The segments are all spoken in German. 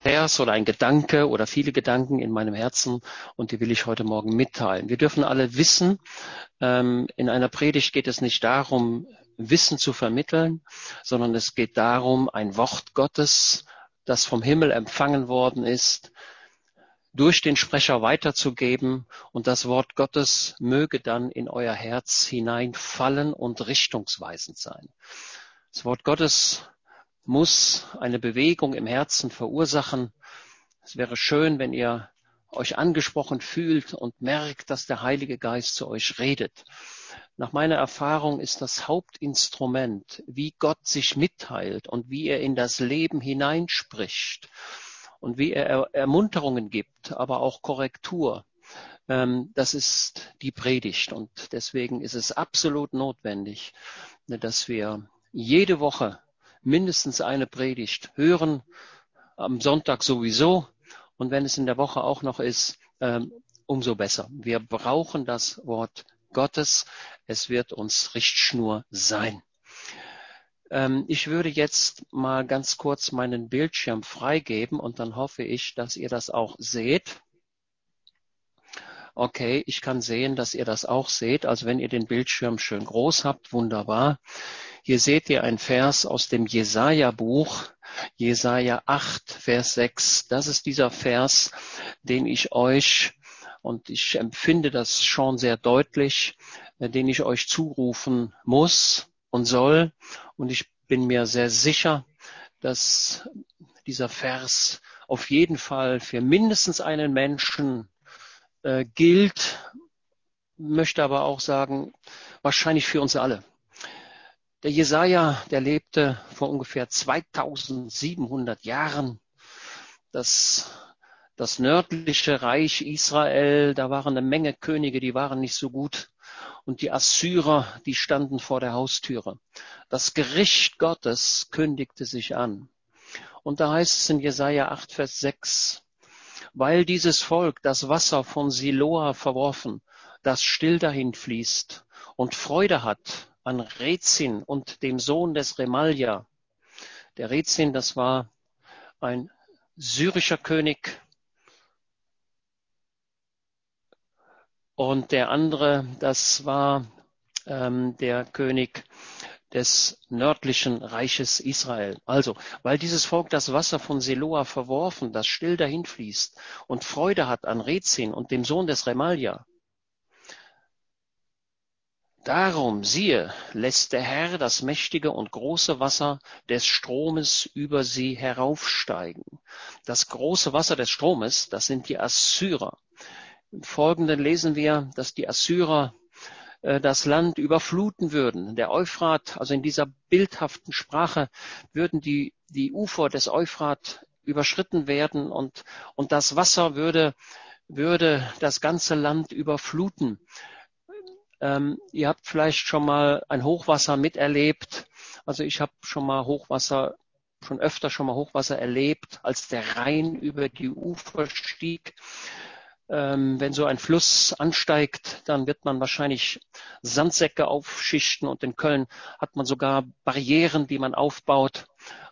Vers oder ein Gedanke oder viele Gedanken in meinem Herzen und die will ich heute Morgen mitteilen. Wir dürfen alle wissen, ähm, in einer Predigt geht es nicht darum, Wissen zu vermitteln, sondern es geht darum, ein Wort Gottes, das vom Himmel empfangen worden ist, durch den Sprecher weiterzugeben und das Wort Gottes möge dann in euer Herz hineinfallen und richtungsweisend sein. Das Wort Gottes muss eine Bewegung im Herzen verursachen. Es wäre schön, wenn ihr euch angesprochen fühlt und merkt, dass der Heilige Geist zu euch redet. Nach meiner Erfahrung ist das Hauptinstrument, wie Gott sich mitteilt und wie er in das Leben hineinspricht und wie er Ermunterungen gibt, aber auch Korrektur. Ähm, das ist die Predigt und deswegen ist es absolut notwendig, dass wir jede Woche mindestens eine Predigt hören, am Sonntag sowieso und wenn es in der Woche auch noch ist, ähm, umso besser. Wir brauchen das Wort Gottes. Es wird uns Richtschnur sein. Ähm, ich würde jetzt mal ganz kurz meinen Bildschirm freigeben und dann hoffe ich, dass ihr das auch seht. Okay, ich kann sehen, dass ihr das auch seht. Also wenn ihr den Bildschirm schön groß habt, wunderbar. Hier seht ihr ein Vers aus dem Jesaja-Buch, Jesaja 8, Vers 6. Das ist dieser Vers, den ich euch, und ich empfinde das schon sehr deutlich, äh, den ich euch zurufen muss und soll. Und ich bin mir sehr sicher, dass dieser Vers auf jeden Fall für mindestens einen Menschen äh, gilt, möchte aber auch sagen, wahrscheinlich für uns alle. Der Jesaja, der lebte vor ungefähr 2700 Jahren. Das, das nördliche Reich Israel, da waren eine Menge Könige, die waren nicht so gut. Und die Assyrer, die standen vor der Haustüre. Das Gericht Gottes kündigte sich an. Und da heißt es in Jesaja 8, Vers 6, weil dieses Volk das Wasser von Siloa verworfen, das still dahin fließt und Freude hat an Rezin und dem Sohn des Remalja. Der Rezin, das war ein syrischer König. Und der andere, das war ähm, der König des nördlichen Reiches Israel. Also, weil dieses Volk das Wasser von Seloa verworfen, das still dahin fließt und Freude hat an Rezin und dem Sohn des Remalja, Darum, siehe, lässt der Herr das mächtige und große Wasser des Stromes über sie heraufsteigen. Das große Wasser des Stromes, das sind die Assyrer. Im Folgenden lesen wir, dass die Assyrer äh, das Land überfluten würden. Der Euphrat, also in dieser bildhaften Sprache, würden die, die Ufer des Euphrat überschritten werden und, und das Wasser würde, würde das ganze Land überfluten. Ähm, ihr habt vielleicht schon mal ein Hochwasser miterlebt. Also ich habe schon mal Hochwasser, schon öfter schon mal Hochwasser erlebt, als der Rhein über die Ufer stieg. Ähm, wenn so ein Fluss ansteigt, dann wird man wahrscheinlich Sandsäcke aufschichten und in Köln hat man sogar Barrieren, die man aufbaut.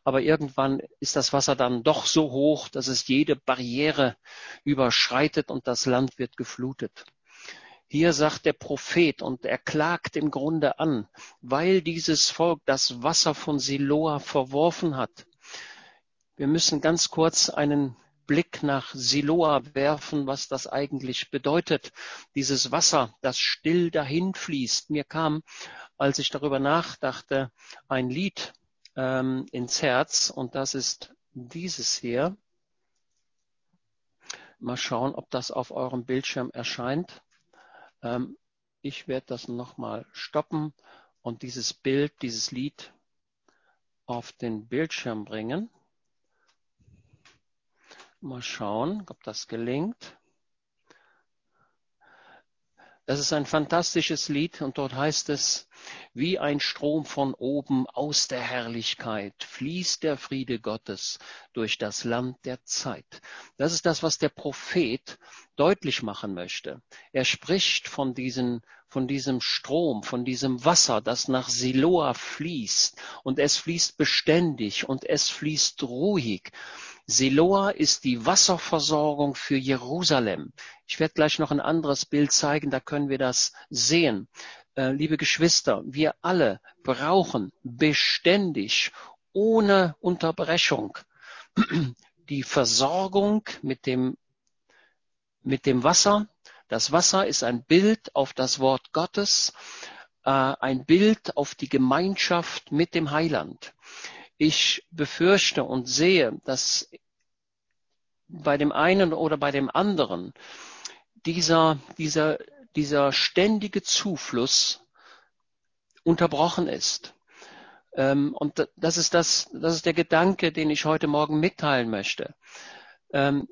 Aber irgendwann ist das Wasser dann doch so hoch, dass es jede Barriere überschreitet und das Land wird geflutet. Hier sagt der Prophet und er klagt im Grunde an, weil dieses Volk das Wasser von Siloa verworfen hat. Wir müssen ganz kurz einen Blick nach Siloa werfen, was das eigentlich bedeutet. Dieses Wasser, das still dahin fließt. Mir kam, als ich darüber nachdachte, ein Lied ähm, ins Herz und das ist dieses hier. Mal schauen, ob das auf eurem Bildschirm erscheint. Ähm, ich werde das nochmal stoppen und dieses Bild, dieses Lied auf den Bildschirm bringen. Mal schauen, ob das gelingt. Das ist ein fantastisches Lied und dort heißt es, wie ein Strom von oben aus der Herrlichkeit fließt der Friede Gottes durch das Land der Zeit. Das ist das, was der Prophet deutlich machen möchte. Er spricht von diesen von diesem Strom, von diesem Wasser, das nach Siloa fließt und es fließt beständig und es fließt ruhig. Siloa ist die Wasserversorgung für Jerusalem. Ich werde gleich noch ein anderes Bild zeigen, da können wir das sehen. Äh, liebe Geschwister, wir alle brauchen beständig, ohne Unterbrechung, die Versorgung mit dem, mit dem Wasser. Das Wasser ist ein Bild auf das Wort Gottes, äh, ein Bild auf die Gemeinschaft mit dem Heiland. Ich befürchte und sehe, dass bei dem einen oder bei dem anderen dieser, dieser dieser ständige Zufluss unterbrochen ist. Ähm, und das ist das, das ist der Gedanke, den ich heute Morgen mitteilen möchte. Ähm,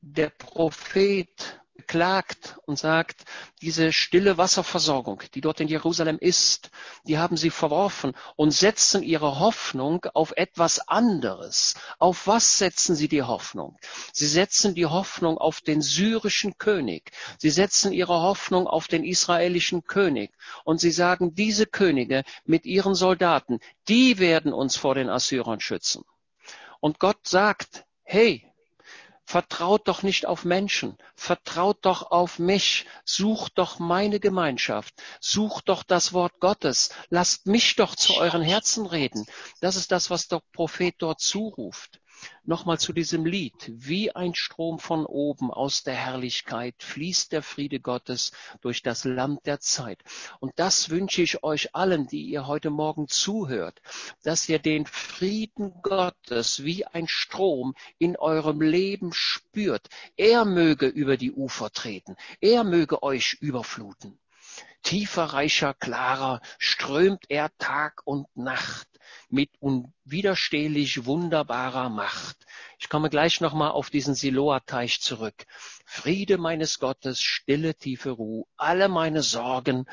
der Prophet klagt und sagt, diese stille Wasserversorgung, die dort in Jerusalem ist, die haben sie verworfen und setzen ihre Hoffnung auf etwas anderes. Auf was setzen sie die Hoffnung? Sie setzen die Hoffnung auf den syrischen König. Sie setzen ihre Hoffnung auf den israelischen König. Und sie sagen, diese Könige mit ihren Soldaten, die werden uns vor den Assyrern schützen. Und Gott sagt, hey, Vertraut doch nicht auf Menschen, vertraut doch auf mich, sucht doch meine Gemeinschaft, sucht doch das Wort Gottes, lasst mich doch zu euren Herzen reden. Das ist das, was der Prophet dort zuruft. Nochmal zu diesem Lied. Wie ein Strom von oben aus der Herrlichkeit fließt der Friede Gottes durch das Land der Zeit. Und das wünsche ich euch allen, die ihr heute Morgen zuhört, dass ihr den Frieden Gottes wie ein Strom in eurem Leben spürt. Er möge über die Ufer treten. Er möge euch überfluten. Tiefer, reicher, klarer strömt er Tag und Nacht mit unwiderstehlich wunderbarer Macht. Ich komme gleich nochmal auf diesen Siloa-Teich zurück. Friede meines Gottes, stille, tiefe Ruhe, alle meine Sorgen,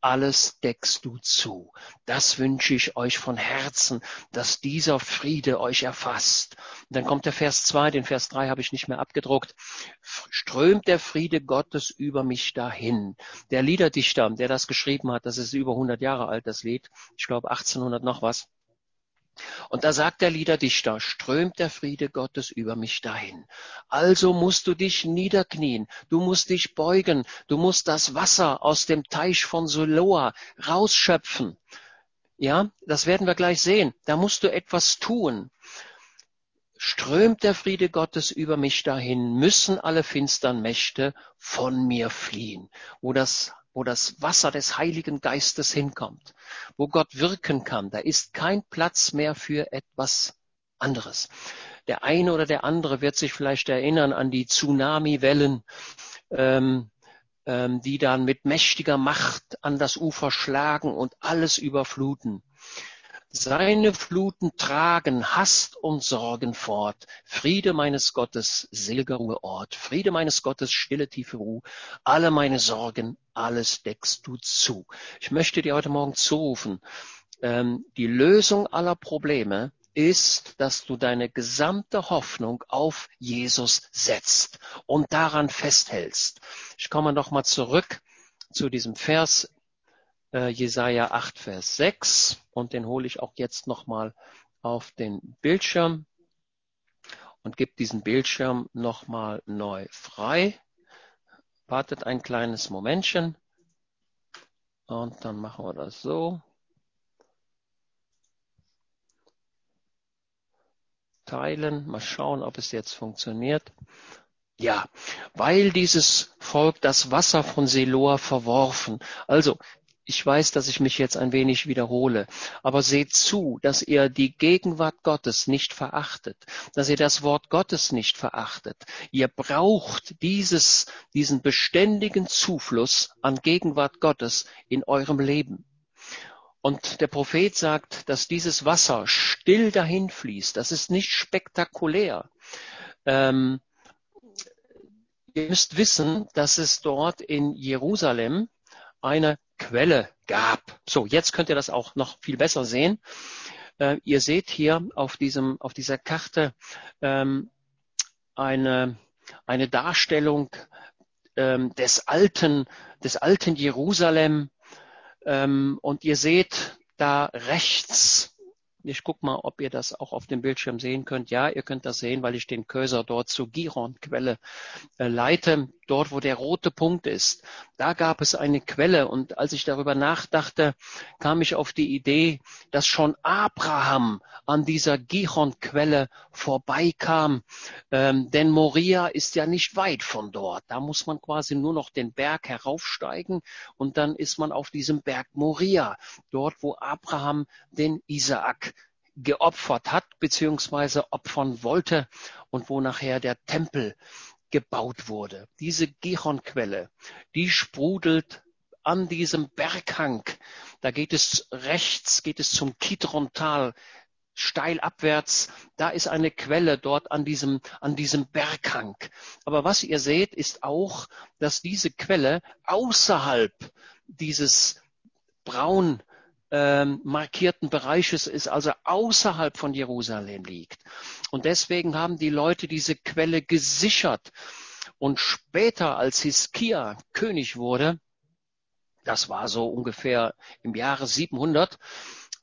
alles deckst du zu. Das wünsche ich euch von Herzen, dass dieser Friede euch erfasst. Und dann kommt der Vers 2, den Vers 3 habe ich nicht mehr abgedruckt. Strömt der Friede Gottes über mich dahin. Der Liederdichter, der das geschrieben hat, das ist über 100 Jahre alt, das Lied, ich glaube 1800 noch was, und da sagt der Liederdichter, strömt der Friede Gottes über mich dahin. Also musst du dich niederknien, du musst dich beugen, du musst das Wasser aus dem Teich von Siloa rausschöpfen. Ja, das werden wir gleich sehen. Da musst du etwas tun. Strömt der Friede Gottes über mich dahin, müssen alle finstern Mächte von mir fliehen. Wo das wo das Wasser des Heiligen Geistes hinkommt, wo Gott wirken kann, da ist kein Platz mehr für etwas anderes. Der eine oder der andere wird sich vielleicht erinnern an die Tsunami-Wellen, ähm, ähm, die dann mit mächtiger Macht an das Ufer schlagen und alles überfluten. Seine Fluten tragen Hast und Sorgen fort. Friede meines Gottes, seliger Ruheort. Friede meines Gottes, stille tiefe Ruhe. Alle meine Sorgen, alles deckst du zu. Ich möchte dir heute Morgen zurufen, ähm, die Lösung aller Probleme ist, dass du deine gesamte Hoffnung auf Jesus setzt und daran festhältst. Ich komme nochmal zurück zu diesem Vers äh, Jesaja 8, Vers 6 und den hole ich auch jetzt nochmal auf den Bildschirm und gebe diesen Bildschirm nochmal neu frei. Wartet ein kleines Momentchen und dann machen wir das so. Teilen, mal schauen, ob es jetzt funktioniert. Ja, weil dieses Volk das Wasser von Seloa verworfen. Also ich weiß, dass ich mich jetzt ein wenig wiederhole, aber seht zu, dass ihr die Gegenwart Gottes nicht verachtet, dass ihr das Wort Gottes nicht verachtet. Ihr braucht dieses, diesen beständigen Zufluss an Gegenwart Gottes in eurem Leben. Und der Prophet sagt, dass dieses Wasser still dahin fließt. Das ist nicht spektakulär. Ähm, ihr müsst wissen, dass es dort in Jerusalem eine Quelle gab. So, jetzt könnt ihr das auch noch viel besser sehen. Äh, ihr seht hier auf diesem, auf dieser Karte ähm, eine, eine Darstellung ähm, des alten, des alten Jerusalem. Ähm, und ihr seht da rechts Ich guck mal, ob ihr das auch auf dem Bildschirm sehen könnt. Ja, ihr könnt das sehen, weil ich den Cursor dort zur Giron-Quelle äh, leite, dort wo der rote Punkt ist. Da gab es eine Quelle und als ich darüber nachdachte, kam ich auf die Idee, dass schon Abraham an dieser Giron-Quelle vorbeikam, ähm, denn Moria ist ja nicht weit von dort. Da muss man quasi nur noch den Berg heraufsteigen und dann ist man auf diesem Berg Moria, dort wo Abraham den Isaak geopfert hat, beziehungsweise opfern wollte und wo nachher der Tempel gebaut wurde. Diese Gihon-Quelle, die sprudelt an diesem Berghang. Da geht es rechts, geht es zum Kidron-Tal, steil abwärts. Da ist eine Quelle dort an diesem, an diesem Berghang. Aber was ihr seht, ist auch, dass diese Quelle außerhalb dieses braun ähm, markierten Bereiches ist, also außerhalb von Jerusalem liegt. Und deswegen haben die Leute diese Quelle gesichert. Und später, als Hiskia König wurde, das war so ungefähr im Jahre 700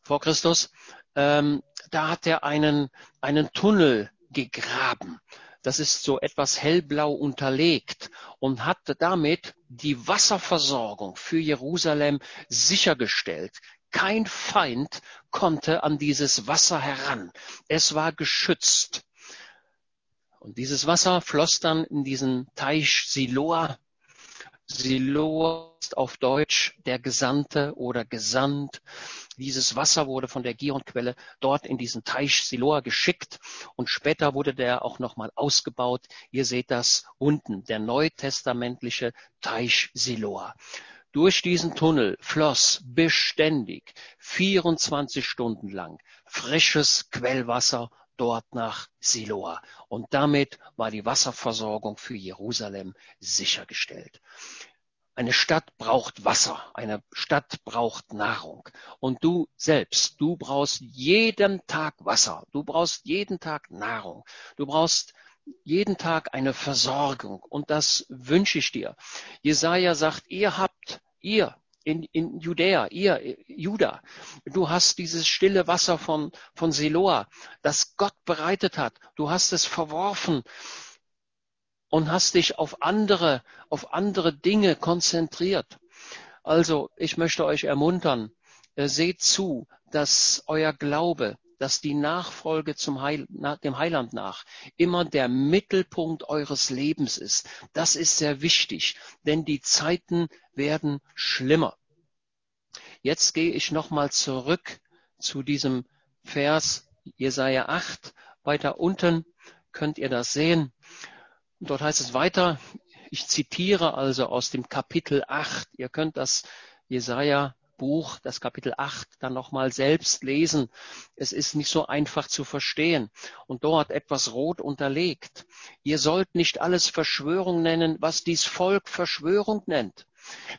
vor Christus, ähm, da hat er einen, einen Tunnel gegraben. Das ist so etwas hellblau unterlegt und hat damit die Wasserversorgung für Jerusalem sichergestellt. Kein Feind konnte an dieses Wasser heran. Es war geschützt. Und dieses Wasser floss dann in diesen Teich Siloa. Siloa ist auf Deutsch der Gesandte oder Gesandt. Dieses Wasser wurde von der Gihonquelle dort in diesen Teich Siloa geschickt und später wurde der auch nochmal ausgebaut. Ihr seht das unten, der neutestamentliche Teich Siloa. Durch diesen Tunnel floss beständig 24 Stunden lang frisches Quellwasser dort nach Siloa. Und damit war die Wasserversorgung für Jerusalem sichergestellt. Eine Stadt braucht Wasser, eine Stadt braucht Nahrung. Und du selbst, du brauchst jeden Tag Wasser, du brauchst jeden Tag Nahrung, du brauchst jeden Tag eine Versorgung. Und das wünsche ich dir. Jesaja sagt, ihr habt ihr in, in Judäa, ihr, Juda, du hast dieses stille Wasser von, von Siloa, das Gott bereitet hat. Du hast es verworfen und hast dich auf andere, auf andere Dinge konzentriert. Also, ich möchte euch ermuntern, äh, seht zu, dass euer Glaube dass die Nachfolge zum Heil, dem Heiland nach immer der Mittelpunkt eures Lebens ist. Das ist sehr wichtig, denn die Zeiten werden schlimmer. Jetzt gehe ich nochmal zurück zu diesem Vers Jesaja 8. Weiter unten könnt ihr das sehen. Dort heißt es weiter, ich zitiere also aus dem Kapitel 8. Ihr könnt das Jesaja Buch, das Kapitel 8, dann nochmal selbst lesen. Es ist nicht so einfach zu verstehen. Und dort etwas rot unterlegt. Ihr sollt nicht alles Verschwörung nennen, was dies Volk Verschwörung nennt.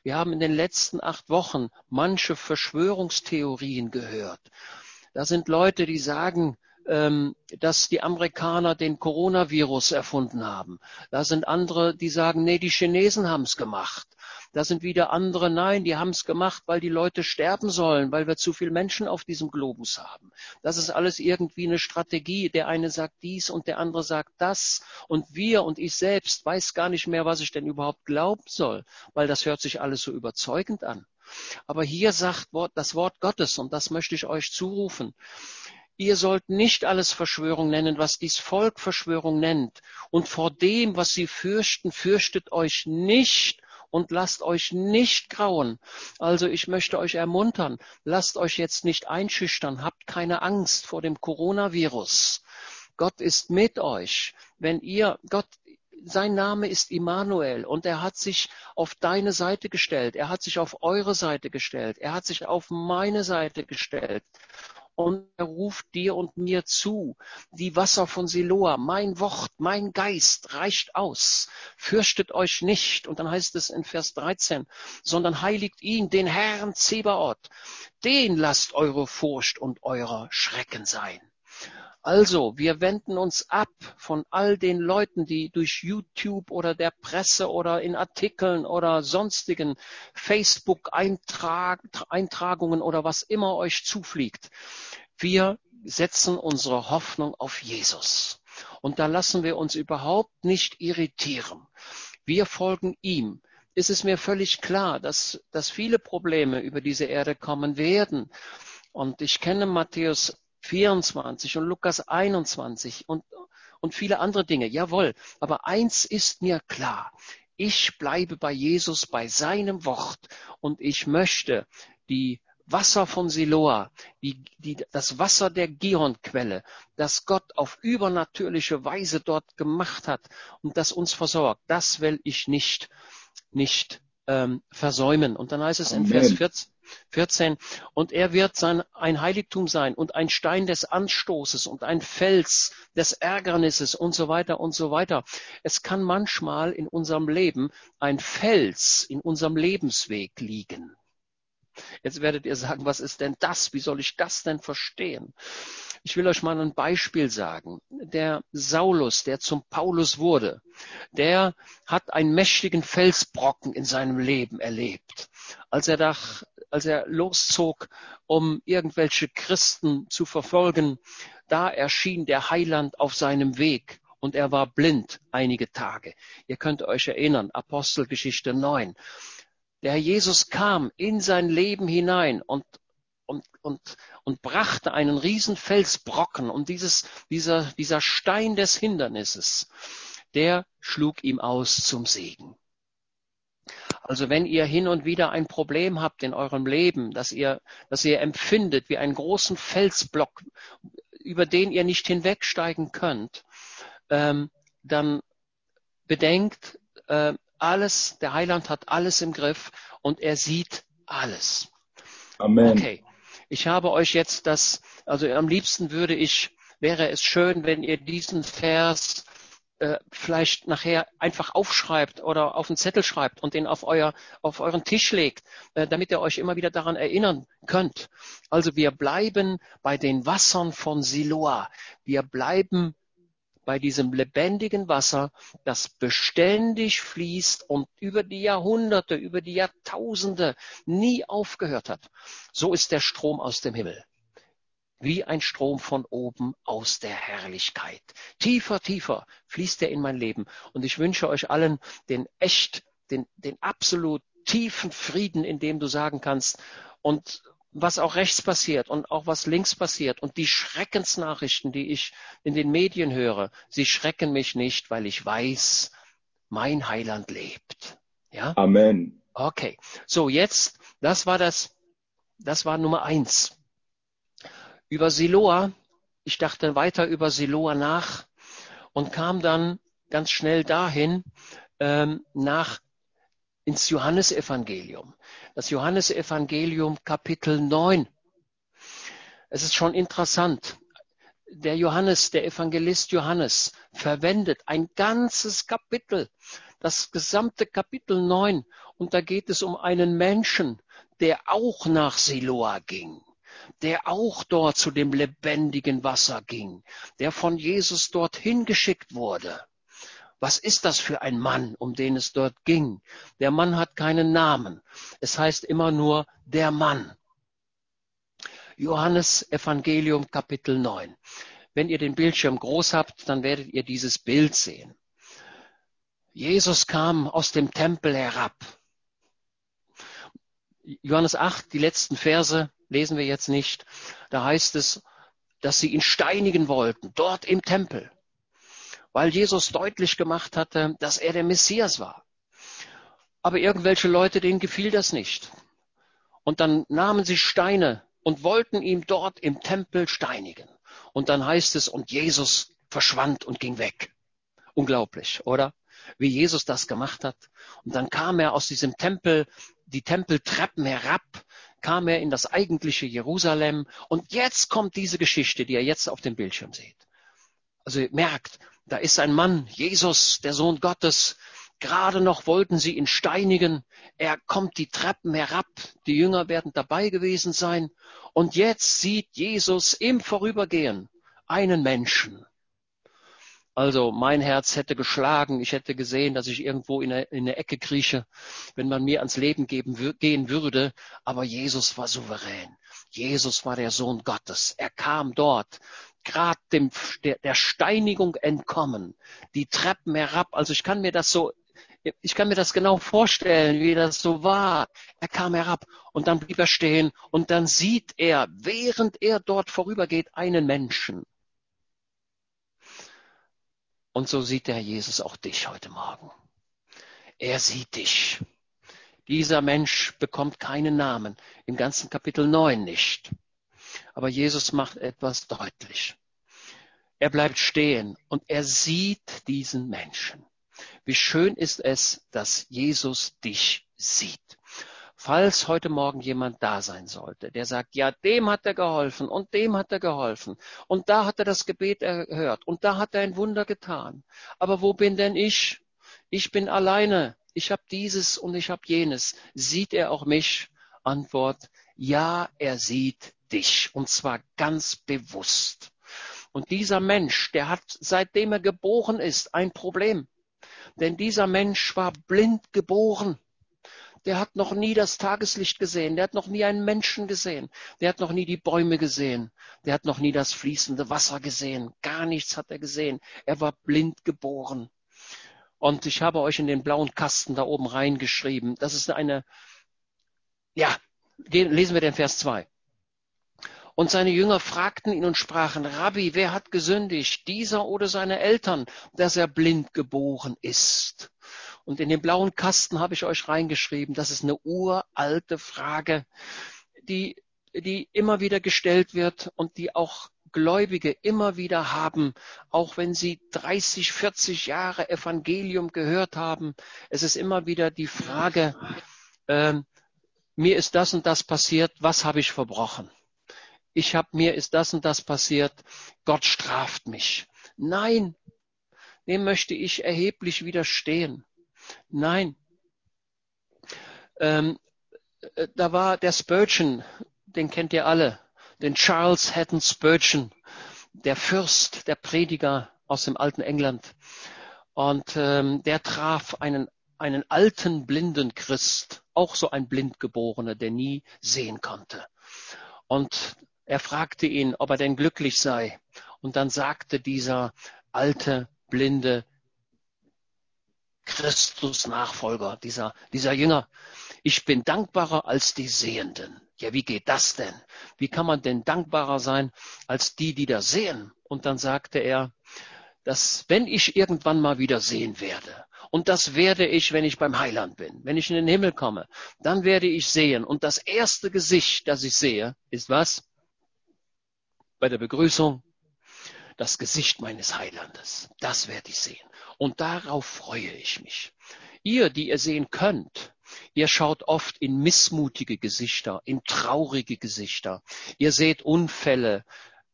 Wir haben in den letzten acht Wochen manche Verschwörungstheorien gehört. Da sind Leute, die sagen, ähm, dass die Amerikaner den Coronavirus erfunden haben. Da sind andere, die sagen, nee, die Chinesen haben es gemacht. Da sind wieder andere, nein, die haben es gemacht, weil die Leute sterben sollen, weil wir zu viele Menschen auf diesem Globus haben. Das ist alles irgendwie eine Strategie. Der eine sagt dies und der andere sagt das. Und wir und ich selbst weiß gar nicht mehr, was ich denn überhaupt glauben soll, weil das hört sich alles so überzeugend an. Aber hier sagt das Wort Gottes, und das möchte ich euch zurufen. Ihr sollt nicht alles Verschwörung nennen, was dies Volk Verschwörung nennt. Und vor dem, was sie fürchten, fürchtet euch nicht und lasst euch nicht grauen. Also ich möchte euch ermuntern, lasst euch jetzt nicht einschüchtern, habt keine Angst vor dem Coronavirus. Gott ist mit euch. Wenn ihr, Gott, sein Name ist Immanuel und er hat sich auf deine Seite gestellt. Er hat sich auf eure Seite gestellt. Er hat sich auf meine Seite gestellt und er ruft dir und mir zu. Die Wasser von Siloa, mein Wort, mein Geist reicht aus. Fürchtet euch nicht. Und dann heißt es in Vers 13, sondern heiligt ihn, den Herrn Zebaoth. Den lasst eure Furcht und eurer Schrecken sein. Also, wir wenden uns ab von all den Leuten, die durch YouTube oder der Presse oder in Artikeln oder sonstigen Facebook-Eintragungen oder was immer euch zufliegt. Wir setzen unsere Hoffnung auf Jesus. Und da lassen wir uns überhaupt nicht irritieren. Wir folgen ihm. Ist es mir völlig klar, dass, dass viele Probleme über diese Erde kommen werden. Und ich kenne Matthäus 24 und Lukas 21 und, und viele andere Dinge. Jawohl. Aber eins ist mir klar. Ich bleibe bei Jesus, bei seinem Wort und ich möchte die Wasser von Siloa, die, die, das Wasser der Gihonquelle, das Gott auf übernatürliche Weise dort gemacht hat und das uns versorgt, das will ich nicht, nicht ähm, versäumen. Und dann heißt es Amen. in Vers 14, 14, und er wird sein, ein Heiligtum sein und ein Stein des Anstoßes und ein Fels des Ärgernisses und so weiter und so weiter. Es kann manchmal in unserem Leben ein Fels in unserem Lebensweg liegen. Jetzt werdet ihr sagen, was ist denn das? Wie soll ich das denn verstehen? Ich will euch mal ein Beispiel sagen. Der Saulus, der zum Paulus wurde, der hat einen mächtigen Felsbrocken in seinem Leben erlebt. Als er, da, als er loszog, um irgendwelche Christen zu verfolgen, da erschien der Heiland auf seinem Weg und er war blind einige Tage. Ihr könnt euch erinnern, Apostelgeschichte 9. Der Herr Jesus kam in sein Leben hinein und, und, und, und brachte einen riesen Felsbrocken und dieses, dieser, dieser Stein des Hindernisses, der schlug ihm aus zum Segen. Also wenn ihr hin und wieder ein Problem habt in eurem Leben, dass ihr, dass ihr empfindet wie einen großen Felsblock, über den ihr nicht hinwegsteigen könnt, ähm, dann bedenkt, äh, alles, der Heiland hat alles im Griff und er sieht alles. Amen. Okay. Ich habe euch jetzt das, also am liebsten würde ich, wäre es schön, wenn ihr diesen Vers äh, vielleicht nachher einfach aufschreibt oder auf einen Zettel schreibt und den auf euer auf euren Tisch legt, äh, damit ihr euch immer wieder daran erinnern könnt. Also wir bleiben bei den Wassern von Siloa. Wir bleiben bei diesem lebendigen Wasser, das beständig fließt und über die Jahrhunderte, über die Jahrtausende nie aufgehört hat. So ist der Strom aus dem Himmel. Wie ein Strom von oben aus der Herrlichkeit. Tiefer, tiefer fließt er in mein Leben. Und ich wünsche euch allen den echt, den, den absolut tiefen Frieden, in dem du sagen kannst, und was auch rechts passiert und auch was links passiert und die Schreckensnachrichten, die ich in den Medien höre, sie schrecken mich nicht, weil ich weiß, mein Heiland lebt. Ja? Amen. Okay. So, jetzt, das war das, das war Nummer eins. Über Siloa, ich dachte weiter über Siloa nach und kam dann ganz schnell dahin, ähm, nach ins Johannesevangelium. Das Johannesevangelium Kapitel 9. Es ist schon interessant. Der Johannes, der Evangelist Johannes, verwendet ein ganzes Kapitel, das gesamte Kapitel 9. Und da geht es um einen Menschen, der auch nach Siloa ging der auch dort zu dem lebendigen Wasser ging, der von Jesus dorthin geschickt wurde. Was ist das für ein Mann, um den es dort ging? Der Mann hat keinen Namen. Es heißt immer nur der Mann. Johannes Evangelium Kapitel 9. Wenn ihr den Bildschirm groß habt, dann werdet ihr dieses Bild sehen. Jesus kam aus dem Tempel herab. Johannes 8, die letzten Verse lesen wir jetzt nicht. Da heißt es, dass sie ihn steinigen wollten, dort im Tempel weil Jesus deutlich gemacht hatte, dass er der Messias war. Aber irgendwelche Leute, denen gefiel das nicht. Und dann nahmen sie Steine und wollten ihn dort im Tempel steinigen. Und dann heißt es, und Jesus verschwand und ging weg. Unglaublich, oder? Wie Jesus das gemacht hat. Und dann kam er aus diesem Tempel, die Tempeltreppen herab, kam er in das eigentliche Jerusalem. Und jetzt kommt diese Geschichte, die ihr jetzt auf dem Bildschirm seht. Also ihr merkt, da ist ein Mann, Jesus, der Sohn Gottes. Gerade noch wollten sie ihn steinigen. Er kommt die Treppen herab. Die Jünger werden dabei gewesen sein. Und jetzt sieht Jesus im Vorübergehen einen Menschen. Also mein Herz hätte geschlagen. Ich hätte gesehen, dass ich irgendwo in eine, in eine Ecke krieche, wenn man mir ans Leben geben, gehen würde. Aber Jesus war souverän. Jesus war der Sohn Gottes. Er kam dort, grad der, der Steinigung entkommen, die Treppen herab. Also ich kann mir das so, ich kann mir das genau vorstellen, wie das so war. Er kam herab und dann blieb er stehen und dann sieht er, während er dort vorübergeht, einen Menschen. Und so sieht der Jesus auch dich heute Morgen. Er sieht dich. Dieser Mensch bekommt keinen Namen, im ganzen Kapitel 9 nicht. Aber Jesus macht etwas deutlich. Er bleibt stehen und er sieht diesen Menschen. Wie schön ist es, dass Jesus dich sieht. Falls heute Morgen jemand da sein sollte, der sagt, ja, dem hat er geholfen und dem hat er geholfen und da hat er das Gebet erhört und da hat er ein Wunder getan. Aber wo bin denn ich? Ich bin alleine ich habe dieses und ich habe jenes. Sieht er auch mich? Antwort, ja, er sieht dich. Und zwar ganz bewusst. Und dieser Mensch, der hat, seitdem er geboren ist, ein Problem. Denn dieser Mensch war blind geboren. Der hat noch nie das Tageslicht gesehen. Der hat noch nie einen Menschen gesehen. Der hat noch nie die Bäume gesehen. Der hat noch nie das fließende Wasser gesehen. Gar nichts hat er gesehen. Er war blind geboren. Und ich habe euch in den blauen Kasten da oben reingeschrieben. Das ist eine, ja, lesen wir den Vers 2. Und seine Jünger fragten ihn und sprachen, Rabbi, wer hat gesündigt, dieser oder seine Eltern, dass er blind geboren ist? Und in den blauen Kasten habe ich euch reingeschrieben, das ist eine uralte Frage, die, die immer wieder gestellt wird und die auch Gläubige immer wieder haben, auch wenn sie 30, 40 Jahre Evangelium gehört haben. Es ist immer wieder die Frage, äh, mir ist das und das passiert, was habe ich verbrochen? Ich habe mir ist das und das passiert, Gott straft mich. Nein, dem möchte ich erheblich widerstehen. Nein. Ähm, äh, da war der Spurgeon, den kennt ihr alle, den Charles Hatton Spurgeon, der Fürst, der Prediger aus dem alten England. Und ähm, der traf einen, einen alten blinden Christ, auch so ein Blindgeborener, der nie sehen konnte. Und er fragte ihn, ob er denn glücklich sei. Und dann sagte dieser alte, blinde Christus-Nachfolger, dieser, dieser Jünger, ich bin dankbarer als die Sehenden. Ja, wie geht das denn? Wie kann man denn dankbarer sein als die, die da sehen? Und dann sagte er, dass wenn ich irgendwann mal wieder sehen werde, und das werde ich, wenn ich beim Heiland bin, wenn ich in den Himmel komme, dann werde ich sehen. Und das erste Gesicht, das ich sehe, ist was? Bei der Begrüßung, das Gesicht meines Heilandes. Das werde ich sehen. Und darauf freue ich mich. Ihr, die ihr sehen könnt, Ihr schaut oft in missmutige Gesichter, in traurige Gesichter. Ihr seht Unfälle,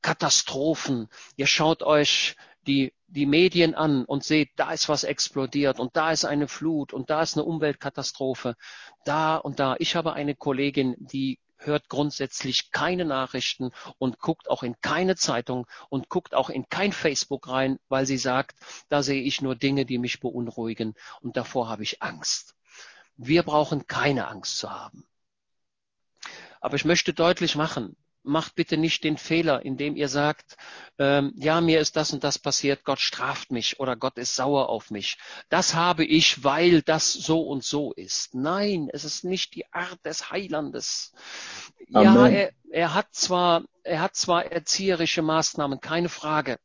Katastrophen. Ihr schaut euch die, die Medien an und seht, da ist was explodiert und da ist eine Flut und da ist eine Umweltkatastrophe, da und da. Ich habe eine Kollegin, die hört grundsätzlich keine Nachrichten und guckt auch in keine Zeitung und guckt auch in kein Facebook rein, weil sie sagt, da sehe ich nur Dinge, die mich beunruhigen und davor habe ich Angst. Wir brauchen keine Angst zu haben. Aber ich möchte deutlich machen, macht bitte nicht den Fehler, indem ihr sagt, ähm, ja, mir ist das und das passiert, Gott straft mich oder Gott ist sauer auf mich. Das habe ich, weil das so und so ist. Nein, es ist nicht die Art des Heilandes. Amen. Ja, er, er hat zwar, er hat zwar erzieherische Maßnahmen, keine Frage.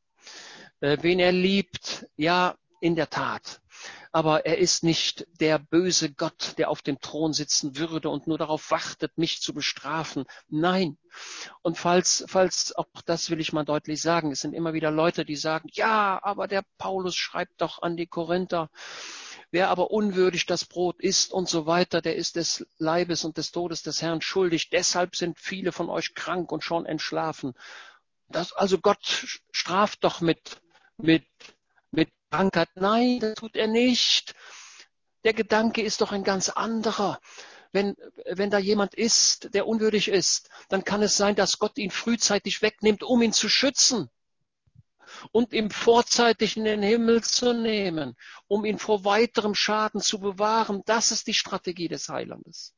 Äh, wen er liebt, ja, in der Tat aber er ist nicht der böse Gott, der auf dem Thron sitzen würde und nur darauf wartet, mich zu bestrafen. Nein. Und falls, falls, auch das will ich mal deutlich sagen, es sind immer wieder Leute, die sagen, ja, aber der Paulus schreibt doch an die Korinther, wer aber unwürdig das Brot isst und so weiter, der ist des Leibes und des Todes des Herrn schuldig. Deshalb sind viele von euch krank und schon entschlafen. Das, also Gott straft doch mit, mit mit Krankheit. Nein, das tut er nicht. Der Gedanke ist doch ein ganz anderer. Wenn, wenn da jemand ist, der unwürdig ist, dann kann es sein, dass Gott ihn frühzeitig wegnimmt, um ihn zu schützen und ihm vorzeitig in den Himmel zu nehmen, um ihn vor weiterem Schaden zu bewahren. Das ist die Strategie des Heilandes.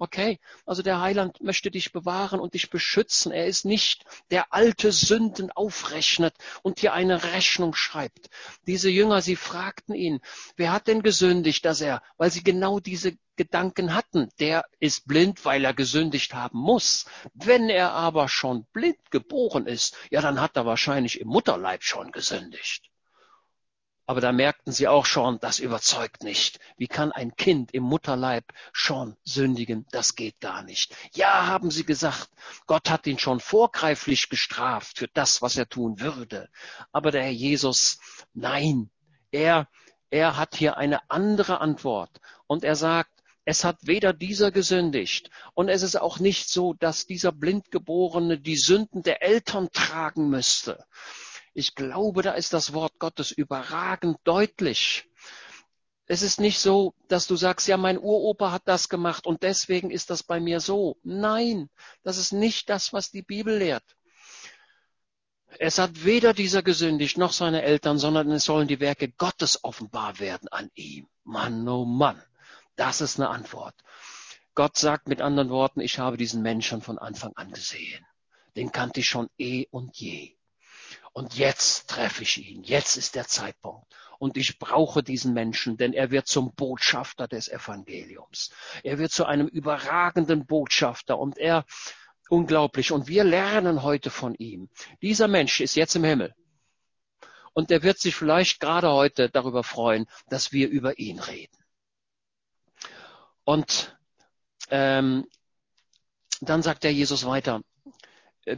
Okay, also der Heiland möchte dich bewahren und dich beschützen. Er ist nicht der alte Sünden aufrechnet und dir eine Rechnung schreibt. Diese Jünger, sie fragten ihn, wer hat denn gesündigt, dass er, weil sie genau diese Gedanken hatten, der ist blind, weil er gesündigt haben muss. Wenn er aber schon blind geboren ist, ja, dann hat er wahrscheinlich im Mutterleib schon gesündigt. Aber da merkten sie auch schon, das überzeugt nicht. Wie kann ein Kind im Mutterleib schon sündigen? Das geht gar nicht. Ja, haben sie gesagt, Gott hat ihn schon vorgreiflich gestraft für das, was er tun würde. Aber der Herr Jesus, nein, er, er hat hier eine andere Antwort. Und er sagt, es hat weder dieser gesündigt und es ist auch nicht so, dass dieser Blindgeborene die Sünden der Eltern tragen müsste. Ich glaube, da ist das Wort Gottes überragend deutlich. Es ist nicht so, dass du sagst, ja, mein Uropa hat das gemacht und deswegen ist das bei mir so. Nein, das ist nicht das, was die Bibel lehrt. Es hat weder dieser gesündigt noch seine Eltern, sondern es sollen die Werke Gottes offenbar werden an ihm. Mann, oh Mann, das ist eine Antwort. Gott sagt mit anderen Worten, ich habe diesen Menschen von Anfang an gesehen. Den kannte ich schon eh und je. Und jetzt treffe ich ihn. Jetzt ist der Zeitpunkt. Und ich brauche diesen Menschen, denn er wird zum Botschafter des Evangeliums. Er wird zu einem überragenden Botschafter und er, unglaublich. Und wir lernen heute von ihm. Dieser Mensch ist jetzt im Himmel. Und er wird sich vielleicht gerade heute darüber freuen, dass wir über ihn reden. Und ähm, dann sagt der Jesus weiter,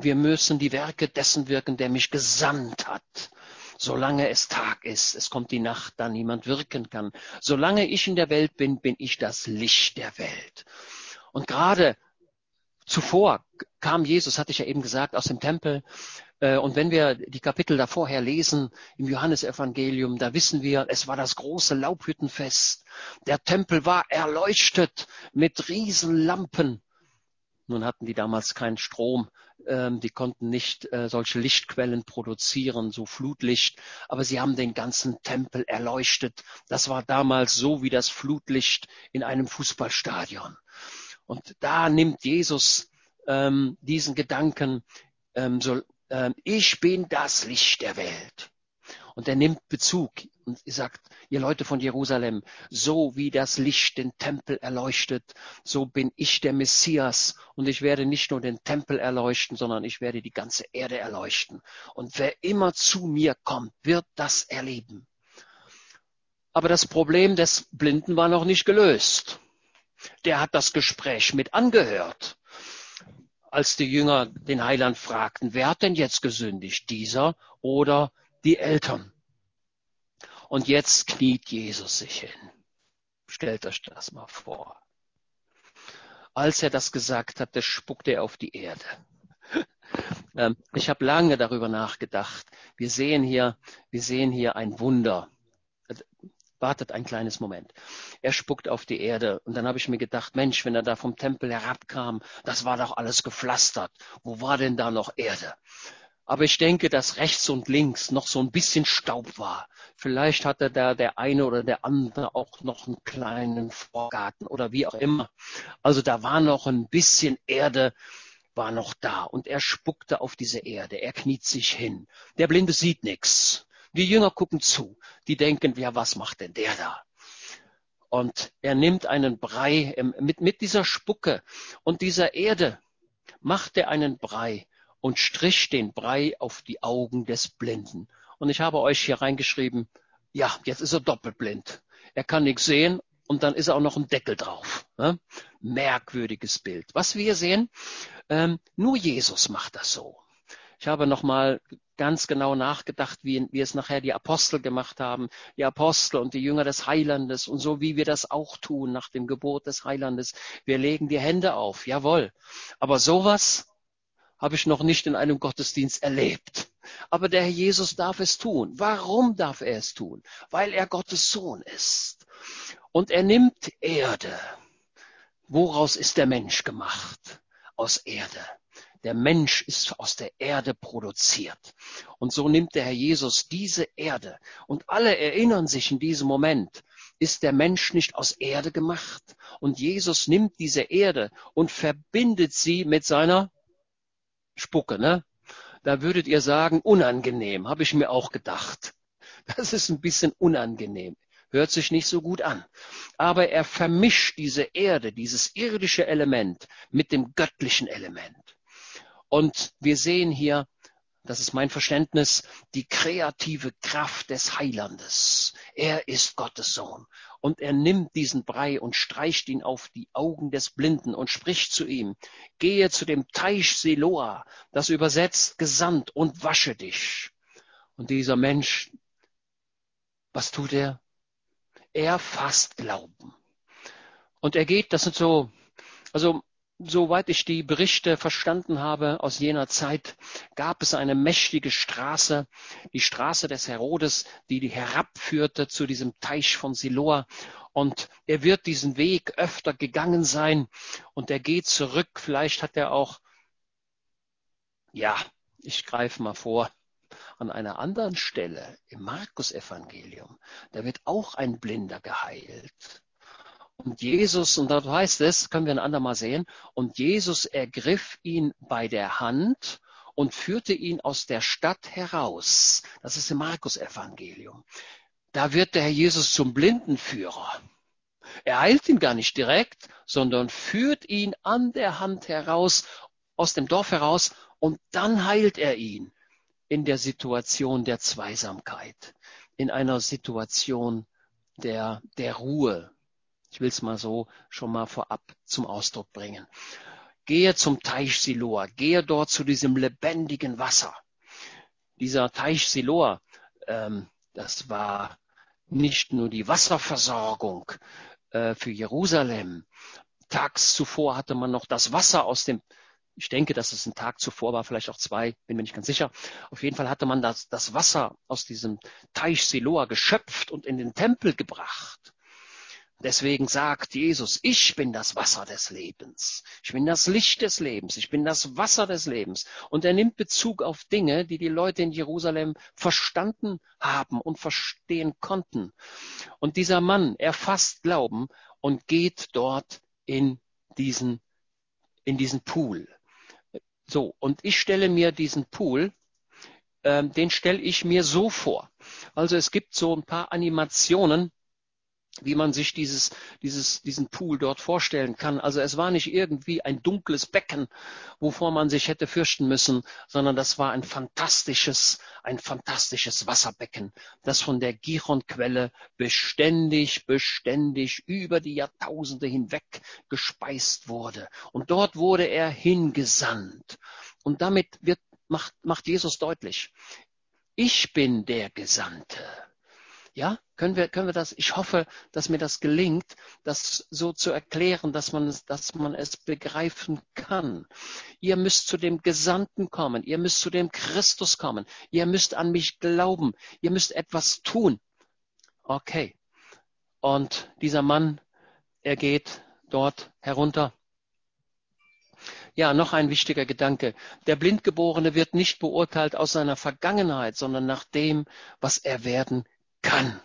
wir müssen die Werke dessen wirken, der mich gesandt hat. Solange es Tag ist, es kommt die Nacht, da niemand wirken kann. Solange ich in der Welt bin, bin ich das Licht der Welt. Und gerade zuvor kam Jesus, hatte ich ja eben gesagt, aus dem Tempel. Äh, und wenn wir die Kapitel davorher lesen im Johannesevangelium, da wissen wir, es war das große Laubhüttenfest. Der Tempel war erleuchtet mit Riesenlampen. Nun hatten die damals keinen Strom, ähm, die konnten nicht äh, solche Lichtquellen produzieren, so Flutlicht, aber sie haben den ganzen Tempel erleuchtet. Das war damals so wie das Flutlicht in einem Fußballstadion. Und da nimmt Jesus ähm, diesen Gedanken, ähm, so, ähm, ich bin das Licht der Welt. Und er nimmt Bezug und sagt, ihr Leute von Jerusalem, so wie das Licht den Tempel erleuchtet, so bin ich der Messias und ich werde nicht nur den Tempel erleuchten, sondern ich werde die ganze Erde erleuchten. Und wer immer zu mir kommt, wird das erleben. Aber das Problem des Blinden war noch nicht gelöst. Der hat das Gespräch mit angehört als die Jünger den Heiland fragten, wer hat denn jetzt gesündigt, dieser oder die Eltern. Und jetzt kniet Jesus sich hin. Stellt euch das mal vor. Als er das gesagt hatte, spuckte er auf die Erde. Ähm, ich habe lange darüber nachgedacht. Wir sehen hier, wir sehen hier ein Wunder. Wartet ein kleines Moment. Er spuckt auf die Erde und dann habe ich mir gedacht, Mensch, wenn er da vom Tempel herabkam, das war doch alles gepflastert. Wo war denn da noch Erde? Aber ich denke, dass rechts und links noch so ein bisschen Staub war. Vielleicht hatte da der eine oder der andere auch noch einen kleinen Vorgarten oder wie auch immer. Also da war noch ein bisschen Erde, war noch da. Und er spuckte auf diese Erde. Er kniet sich hin. Der Blinde sieht nichts. Die Jünger gucken zu. Die denken, ja, was macht denn der da? Und er nimmt einen Brei mit, mit dieser Spucke und dieser Erde macht er einen Brei und strich den Brei auf die Augen des Blinden. Und ich habe euch hier reingeschrieben, ja, jetzt ist er doppelt blind. Er kann nichts sehen und dann ist er auch noch ein Deckel drauf. Ne? Merkwürdiges Bild. Was wir sehen, ähm, nur Jesus macht das so. Ich habe nochmal ganz genau nachgedacht, wie, wie es nachher die Apostel gemacht haben, die Apostel und die Jünger des Heilandes und so wie wir das auch tun nach dem Gebot des Heilandes. Wir legen die Hände auf, jawohl. Aber sowas habe ich noch nicht in einem Gottesdienst erlebt. Aber der Herr Jesus darf es tun. Warum darf er es tun? Weil er Gottes Sohn ist. Und er nimmt Erde. Woraus ist der Mensch gemacht? Aus Erde. Der Mensch ist aus der Erde produziert. Und so nimmt der Herr Jesus diese Erde. Und alle erinnern sich in diesem Moment, ist der Mensch nicht aus Erde gemacht? Und Jesus nimmt diese Erde und verbindet sie mit seiner Spucke, ne? Da würdet ihr sagen, unangenehm, habe ich mir auch gedacht. Das ist ein bisschen unangenehm. Hört sich nicht so gut an. Aber er vermischt diese Erde, dieses irdische Element mit dem göttlichen Element. Und wir sehen hier, das ist mein Verständnis, die kreative Kraft des Heilandes. Er ist Gottes Sohn. Und er nimmt diesen Brei und streicht ihn auf die Augen des Blinden und spricht zu ihm, gehe zu dem Teich Siloa, das übersetzt gesandt und wasche dich. Und dieser Mensch, was tut er? Er fasst Glauben. Und er geht, das sind so, also soweit ich die Berichte verstanden habe aus jener Zeit, gab es eine mächtige Straße, die Straße des Herodes, die herabführte zu diesem Teich von Siloa. Und er wird diesen Weg öfter gegangen sein und er geht zurück. Vielleicht hat er auch, ja, ich greife mal vor, an einer anderen Stelle im Markus-Evangelium, da wird auch ein Blinder geheilt. Und Jesus, und dort heißt es, können wir ein andermal sehen, und Jesus ergriff ihn bei der Hand und führte ihn aus der Stadt heraus. Das ist im Markus-Evangelium. Da wird der Herr Jesus zum Blindenführer. Er heilt ihn gar nicht direkt, sondern führt ihn an der Hand heraus, aus dem Dorf heraus, und dann heilt er ihn in der Situation der Zweisamkeit, in einer Situation der, der Ruhe, ich will es mal so schon mal vorab zum Ausdruck bringen. Gehe zum Teich Siloa, gehe dort zu diesem lebendigen Wasser. Dieser Teich Siloa, ähm, das war nicht nur die Wasserversorgung äh, für Jerusalem. Tags zuvor hatte man noch das Wasser aus dem, ich denke, dass es ein Tag zuvor war, vielleicht auch zwei, bin mir nicht ganz sicher. Auf jeden Fall hatte man das, das Wasser aus diesem Teich Siloa geschöpft und in den Tempel gebracht. Deswegen sagt Jesus, ich bin das Wasser des Lebens. Ich bin das Licht des Lebens. Ich bin das Wasser des Lebens. Und er nimmt Bezug auf Dinge, die die Leute in Jerusalem verstanden haben und verstehen konnten. Und dieser Mann, er fasst Glauben und geht dort in diesen, in diesen Pool. So. Und ich stelle mir diesen Pool, ähm, den stelle ich mir so vor. Also es gibt so ein paar Animationen, wie man sich dieses, dieses, diesen Pool dort vorstellen kann. Also es war nicht irgendwie ein dunkles Becken, wovor man sich hätte fürchten müssen, sondern das war ein fantastisches, ein fantastisches Wasserbecken, das von der Gironquelle beständig, beständig über die Jahrtausende hinweg gespeist wurde. Und dort wurde er hingesandt. Und damit wird, macht, macht Jesus deutlich, ich bin der Gesandte. Ja, können wir, können wir das, ich hoffe, dass mir das gelingt, das so zu erklären, dass man es, dass man es begreifen kann. Ihr müsst zu dem Gesandten kommen. Ihr müsst zu dem Christus kommen. Ihr müsst an mich glauben. Ihr müsst etwas tun. Okay. Und dieser Mann, er geht dort herunter. Ja, noch ein wichtiger Gedanke. Der Blindgeborene wird nicht beurteilt aus seiner Vergangenheit, sondern nach dem, was er werden kann.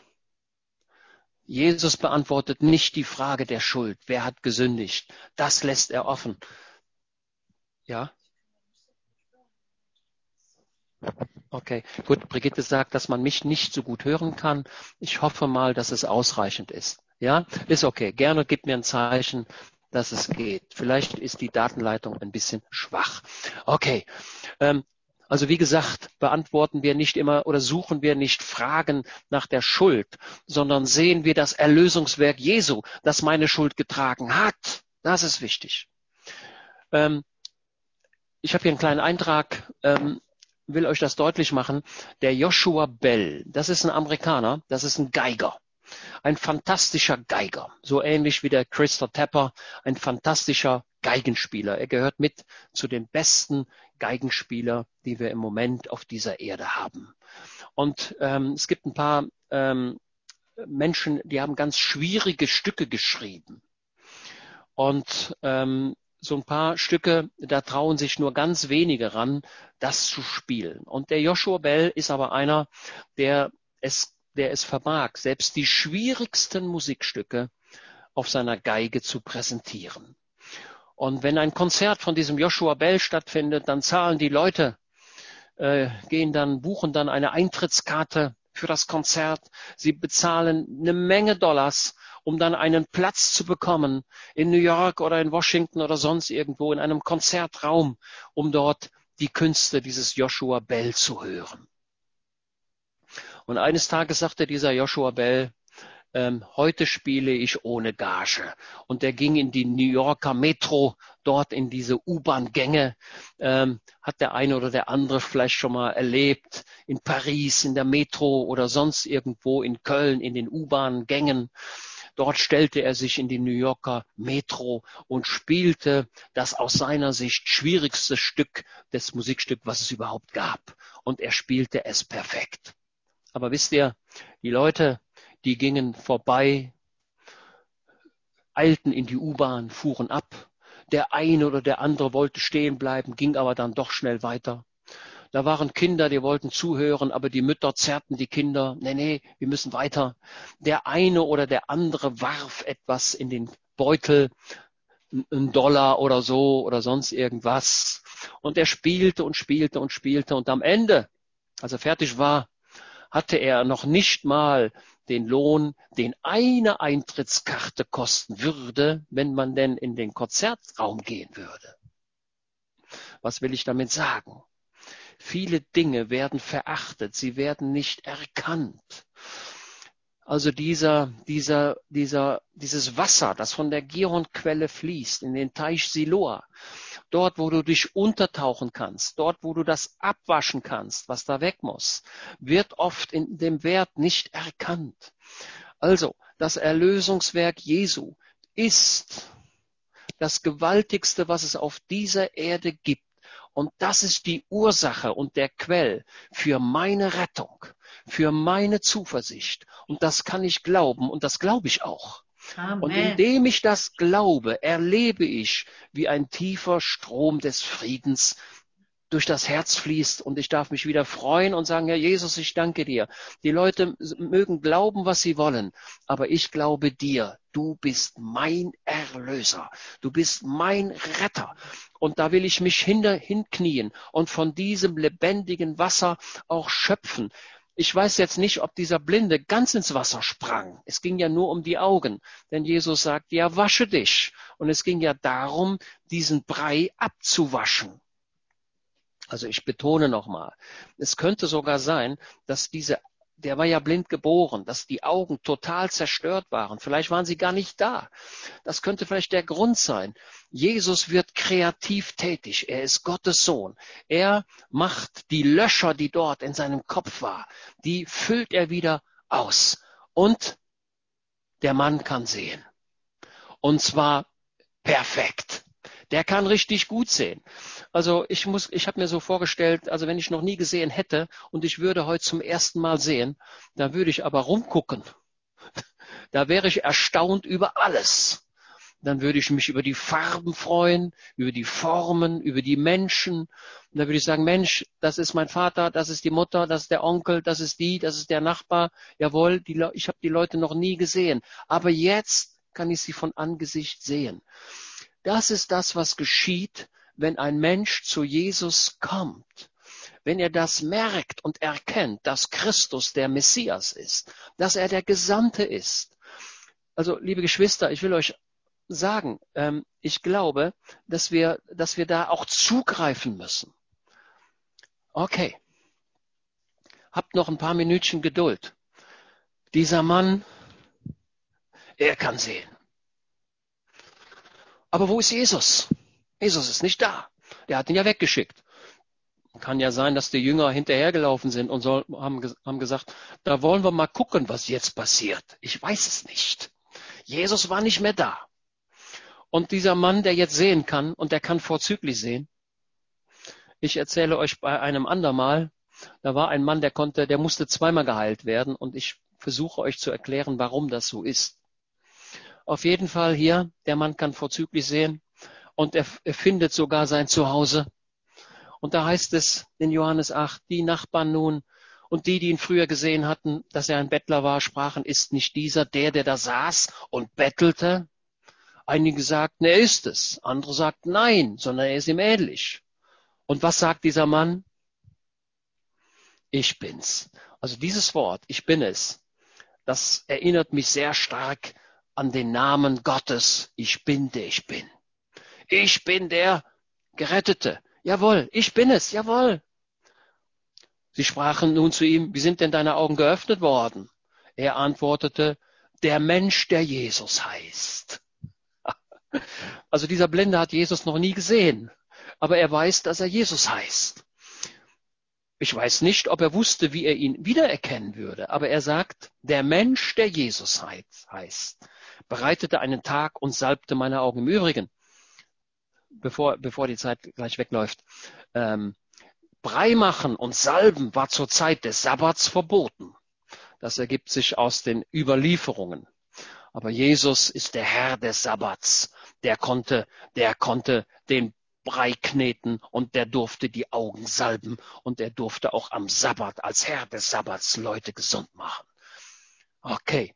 Jesus beantwortet nicht die Frage der Schuld. Wer hat gesündigt? Das lässt er offen. Ja? Okay, gut. Brigitte sagt, dass man mich nicht so gut hören kann. Ich hoffe mal, dass es ausreichend ist. Ja, ist okay. Gerne gib mir ein Zeichen, dass es geht. Vielleicht ist die Datenleitung ein bisschen schwach. Okay. Ähm, also wie gesagt, beantworten wir nicht immer oder suchen wir nicht Fragen nach der Schuld, sondern sehen wir das Erlösungswerk Jesu, das meine Schuld getragen hat. Das ist wichtig. Ähm, ich habe hier einen kleinen Eintrag, ähm, will euch das deutlich machen. Der Joshua Bell, das ist ein Amerikaner, das ist ein Geiger. Ein fantastischer Geiger, so ähnlich wie der Christopher Tapper, ein fantastischer Geigenspieler. Er gehört mit zu den besten Geigenspieler, die wir im Moment auf dieser Erde haben. Und ähm, es gibt ein paar ähm, Menschen, die haben ganz schwierige Stücke geschrieben. Und ähm, so ein paar Stücke, da trauen sich nur ganz wenige ran, das zu spielen. Und der Joshua Bell ist aber einer, der es, der es vermag, selbst die schwierigsten Musikstücke auf seiner Geige zu präsentieren. Und wenn ein Konzert von diesem Joshua Bell stattfindet, dann zahlen die Leute, äh, gehen dann, buchen dann eine Eintrittskarte für das Konzert. Sie bezahlen eine Menge Dollars, um dann einen Platz zu bekommen in New York oder in Washington oder sonst irgendwo in einem Konzertraum, um dort die Künste dieses Joshua Bell zu hören. Und eines Tages sagte dieser Joshua Bell, ähm, heute spiele ich ohne Gage. Und er ging in die New Yorker Metro, dort in diese U-Bahn-Gänge, ähm, hat der eine oder der andere vielleicht schon mal erlebt, in Paris, in der Metro oder sonst irgendwo in Köln, in den U-Bahn-Gängen. Dort stellte er sich in die New Yorker Metro und spielte das aus seiner Sicht schwierigste Stück des Musikstück, was es überhaupt gab. Und er spielte es perfekt. Aber wisst ihr, die Leute die gingen vorbei, eilten in die U-Bahn, fuhren ab. Der eine oder der andere wollte stehen bleiben, ging aber dann doch schnell weiter. Da waren Kinder, die wollten zuhören, aber die Mütter zerrten die Kinder. Nee, nee, wir müssen weiter. Der eine oder der andere warf etwas in den Beutel, einen Dollar oder so oder sonst irgendwas. Und er spielte und spielte und spielte. Und am Ende, als er fertig war, hatte er noch nicht mal den Lohn, den eine Eintrittskarte kosten würde, wenn man denn in den Konzertraum gehen würde. Was will ich damit sagen? Viele Dinge werden verachtet, sie werden nicht erkannt. Also dieser, dieser, dieser, dieses Wasser, das von der Gironquelle fließt in den Teich Siloa, dort, wo du dich untertauchen kannst, dort, wo du das abwaschen kannst, was da weg muss, wird oft in dem Wert nicht erkannt. Also, das Erlösungswerk Jesu ist das Gewaltigste, was es auf dieser Erde gibt. Und das ist die Ursache und der Quell für meine Rettung, für meine Zuversicht. Und das kann ich glauben und das glaube ich auch. Amen. Und indem ich das glaube, erlebe ich, wie ein tiefer Strom des Friedens durch das Herz fließt und ich darf mich wieder freuen und sagen, Herr Jesus, ich danke dir. Die Leute mögen glauben, was sie wollen, aber ich glaube dir. Du bist mein Erlöser. Du bist mein Retter. Und da will ich mich hinknien und von diesem lebendigen Wasser auch schöpfen. Ich weiß jetzt nicht, ob dieser Blinde ganz ins Wasser sprang. Es ging ja nur um die Augen. Denn Jesus sagt, ja, wasche dich. Und es ging ja darum, diesen Brei abzuwaschen. Also ich betone nochmal, es könnte sogar sein, dass diese, der war ja blind geboren, dass die Augen total zerstört waren. Vielleicht waren sie gar nicht da. Das könnte vielleicht der Grund sein. Jesus wird kreativ tätig. Er ist Gottes Sohn. Er macht die Löcher, die dort in seinem Kopf war, die füllt er wieder aus. Und der Mann kann sehen. Und zwar perfekt. Der kann richtig gut sehen. Also ich muss, ich habe mir so vorgestellt, also wenn ich noch nie gesehen hätte und ich würde heute zum ersten Mal sehen, dann würde ich aber rumgucken. Da wäre ich erstaunt über alles dann würde ich mich über die Farben freuen, über die Formen, über die Menschen. Und dann würde ich sagen, Mensch, das ist mein Vater, das ist die Mutter, das ist der Onkel, das ist die, das ist der Nachbar. Jawohl, die, ich habe die Leute noch nie gesehen. Aber jetzt kann ich sie von Angesicht sehen. Das ist das, was geschieht, wenn ein Mensch zu Jesus kommt. Wenn er das merkt und erkennt, dass Christus der Messias ist, dass er der Gesandte ist. Also, liebe Geschwister, ich will euch sagen. Ähm, ich glaube, dass wir, dass wir da auch zugreifen müssen. Okay. Habt noch ein paar Minütchen Geduld. Dieser Mann, er kann sehen. Aber wo ist Jesus? Jesus ist nicht da. Der hat ihn ja weggeschickt. Kann ja sein, dass die Jünger hinterhergelaufen sind und soll, haben, haben gesagt, da wollen wir mal gucken, was jetzt passiert. Ich weiß es nicht. Jesus war nicht mehr da. Und dieser Mann, der jetzt sehen kann, und der kann vorzüglich sehen, ich erzähle euch bei einem andermal, da war ein Mann, der konnte, der musste zweimal geheilt werden, und ich versuche euch zu erklären, warum das so ist. Auf jeden Fall hier, der Mann kann vorzüglich sehen, und er, er findet sogar sein Zuhause. Und da heißt es in Johannes 8, die Nachbarn nun Und die, die ihn früher gesehen hatten, dass er ein Bettler war, sprachen, ist nicht dieser der, der da saß und bettelte? Einige sagten, er ist es. Andere sagten, nein, sondern er ist ihm ähnlich. Und was sagt dieser Mann? Ich bin's. Also dieses Wort, ich bin es, das erinnert mich sehr stark an den Namen Gottes. Ich bin der ich bin. Ich bin der Gerettete. Jawohl, ich bin es. Jawohl. Sie sprachen nun zu ihm, wie sind denn deine Augen geöffnet worden? Er antwortete, der Mensch, der Jesus heißt. Also dieser Blinde hat Jesus noch nie gesehen, aber er weiß, dass er Jesus heißt. Ich weiß nicht, ob er wusste, wie er ihn wiedererkennen würde, aber er sagt, der Mensch, der Jesus heißt, bereitete einen Tag und salbte meine Augen. Im Übrigen, bevor, bevor die Zeit gleich wegläuft, ähm, Brei machen und salben war zur Zeit des Sabbats verboten. Das ergibt sich aus den Überlieferungen. Aber Jesus ist der Herr des Sabbats. Der konnte, der konnte den Brei kneten und der durfte die Augen salben und er durfte auch am Sabbat als Herr des Sabbats Leute gesund machen. Okay.